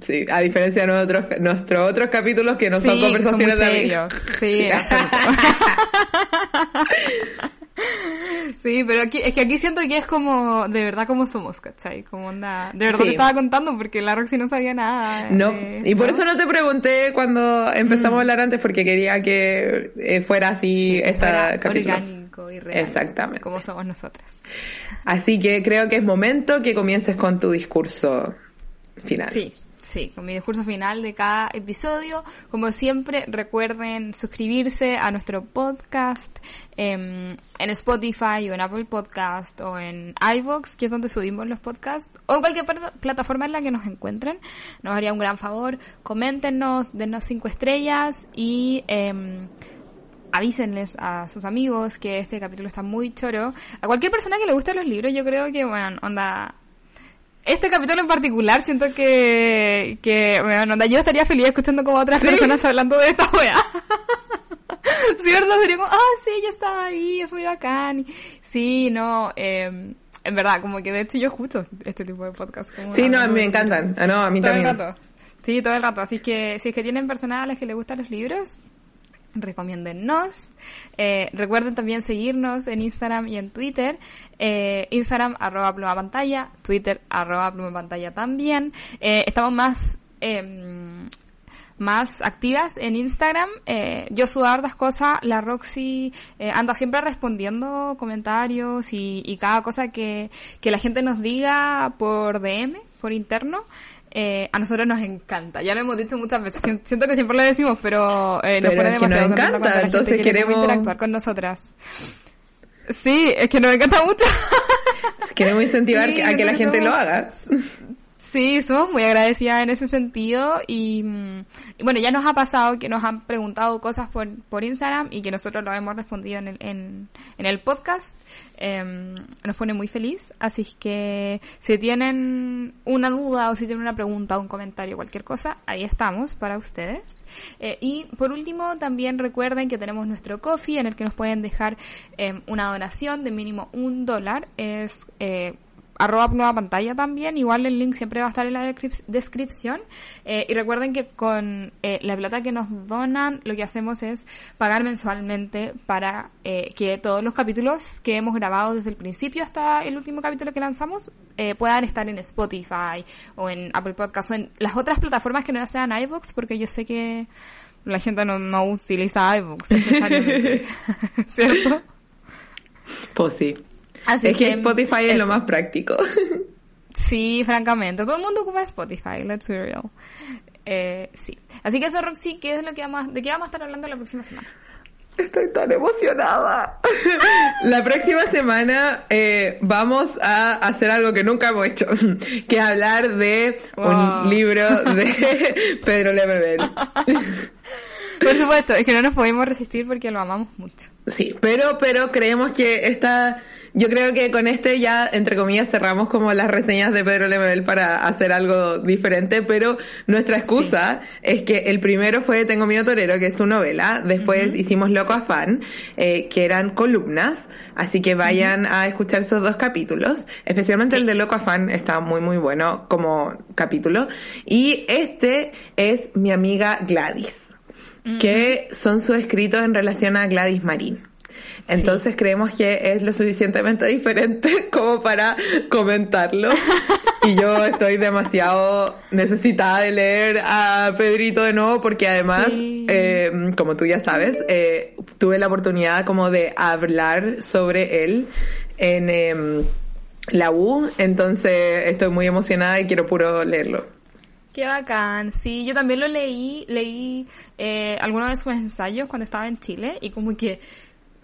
Sí, a diferencia de nosotros, nuestros otros capítulos que no son conversaciones de amigos. Sí, <laughs> Sí, pero aquí, es que aquí siento que es como, de verdad como somos, ¿cachai? Como onda, de verdad te estaba contando porque la Roxy no sabía nada. No, eh, y por eso no te pregunté cuando empezamos a mm. hablar antes porque quería que eh, fuera así esta capítulo. Orgánico y real. Exactamente. Como somos nosotras. Así que creo que es momento que comiences con tu discurso final. Sí. Sí, con mi discurso final de cada episodio. Como siempre, recuerden suscribirse a nuestro podcast em, en Spotify o en Apple Podcast o en iVoox, que es donde subimos los podcasts, o en cualquier plataforma en la que nos encuentren. Nos haría un gran favor. Coméntenos, denos cinco estrellas y... Eh, avísenles a sus amigos que este capítulo está muy choro. A cualquier persona que le guste los libros, yo creo que, bueno, onda, este capítulo en particular siento que, que bueno, yo estaría feliz escuchando como otras personas hablando de esta wea. <laughs> ¿Cierto? Sería como, ah, sí, ya estaba ahí, es muy bacán. Sí, no, eh, en verdad, como que de hecho yo escucho este tipo de podcast. sí, no, a me encantan. Ah, no, a mí también. El rato. Sí, todo el rato. Así que si es que tienen personales que les gustan los libros, recomiéndennos. Eh, recuerden también seguirnos en Instagram y en Twitter. Eh, Instagram arroba pluma pantalla, Twitter arroba pluma pantalla también. Eh, estamos más em, más activas en Instagram. Eh, yo subo hartas cosas. La Roxy eh, anda siempre respondiendo comentarios y, y cada cosa que, que la gente nos diga por DM, por interno. Eh, a nosotros nos encanta. Ya lo hemos dicho muchas veces. Siento que siempre lo decimos, pero, eh, nos pone demasiado nos encanta. Entonces queremos interactuar con nosotras. Sí, es que nos encanta mucho. <laughs> queremos incentivar a que la gente lo haga. Sí, somos muy agradecidas en ese sentido y, mm, y, bueno, ya nos ha pasado que nos han preguntado cosas por, por Instagram y que nosotros lo hemos respondido en el, en, en el podcast. Eh, nos pone muy feliz, así que si tienen una duda o si tienen una pregunta, un comentario, cualquier cosa, ahí estamos para ustedes. Eh, y por último, también recuerden que tenemos nuestro coffee en el que nos pueden dejar eh, una donación de mínimo un dólar. Es eh, arroba nueva pantalla también. Igual el link siempre va a estar en la descripción. Eh, y recuerden que con eh, la plata que nos donan, lo que hacemos es pagar mensualmente para eh, que todos los capítulos que hemos grabado desde el principio hasta el último capítulo que lanzamos puedan estar en Spotify o en Apple Podcast o en las otras plataformas que no sean iVoox, porque yo sé que la gente no, no utiliza iVoox necesariamente. <laughs> <laughs> ¿Cierto? Pues sí es que, Spotify es lo más práctico. <laughs> Sí, francamente. Todo el mundo ocupa Spotify, let's be real. Eh, sí. Así que eso, Roxy, ¿qué es lo que vamos, ¿de qué vamos a estar hablando la próxima semana? Estoy tan emocionada. <laughs> La próxima semana eh, vamos a hacer algo que nunca hemos hecho, <laughs> que hablar de un libro de Pedro Lemebel. Por supuesto, es que no nos podemos resistir porque lo amamos mucho. Sí, pero, pero creemos que esta yo creo que con este ya, entre comillas, cerramos como las reseñas de Pedro Lemebel para hacer algo diferente, pero nuestra excusa es que el primero fue Tengo miedo torero, que es su novela, después hicimos Loco Afán, eh, que eran columnas, así que vayan a escuchar esos dos capítulos, especialmente el de Loco Afán está muy muy bueno como capítulo, y este es mi amiga Gladys que son sus escritos en relación a Gladys Marín. Entonces creemos que es lo suficientemente diferente <laughs> como para comentarlo. y yo estoy demasiado necesitada de leer a Pedrito de nuevo porque además, eh, como tú ya sabes, eh, tuve la oportunidad como de hablar sobre él en em, la U. Entonces estoy muy emocionada y quiero puro leerlo. Qué bacán, sí, yo también lo leí, leí eh, algunos de sus ensayos cuando estaba en Chile y como que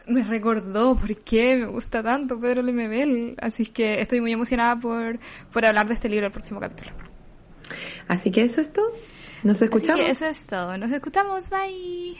me recordó por qué me gusta tanto Pedro Lemebel. Así que estoy muy emocionada por, por hablar de este libro el próximo capítulo. Así que eso es todo. Nos escuchamos. eso es todo. Nos escuchamos. Bye.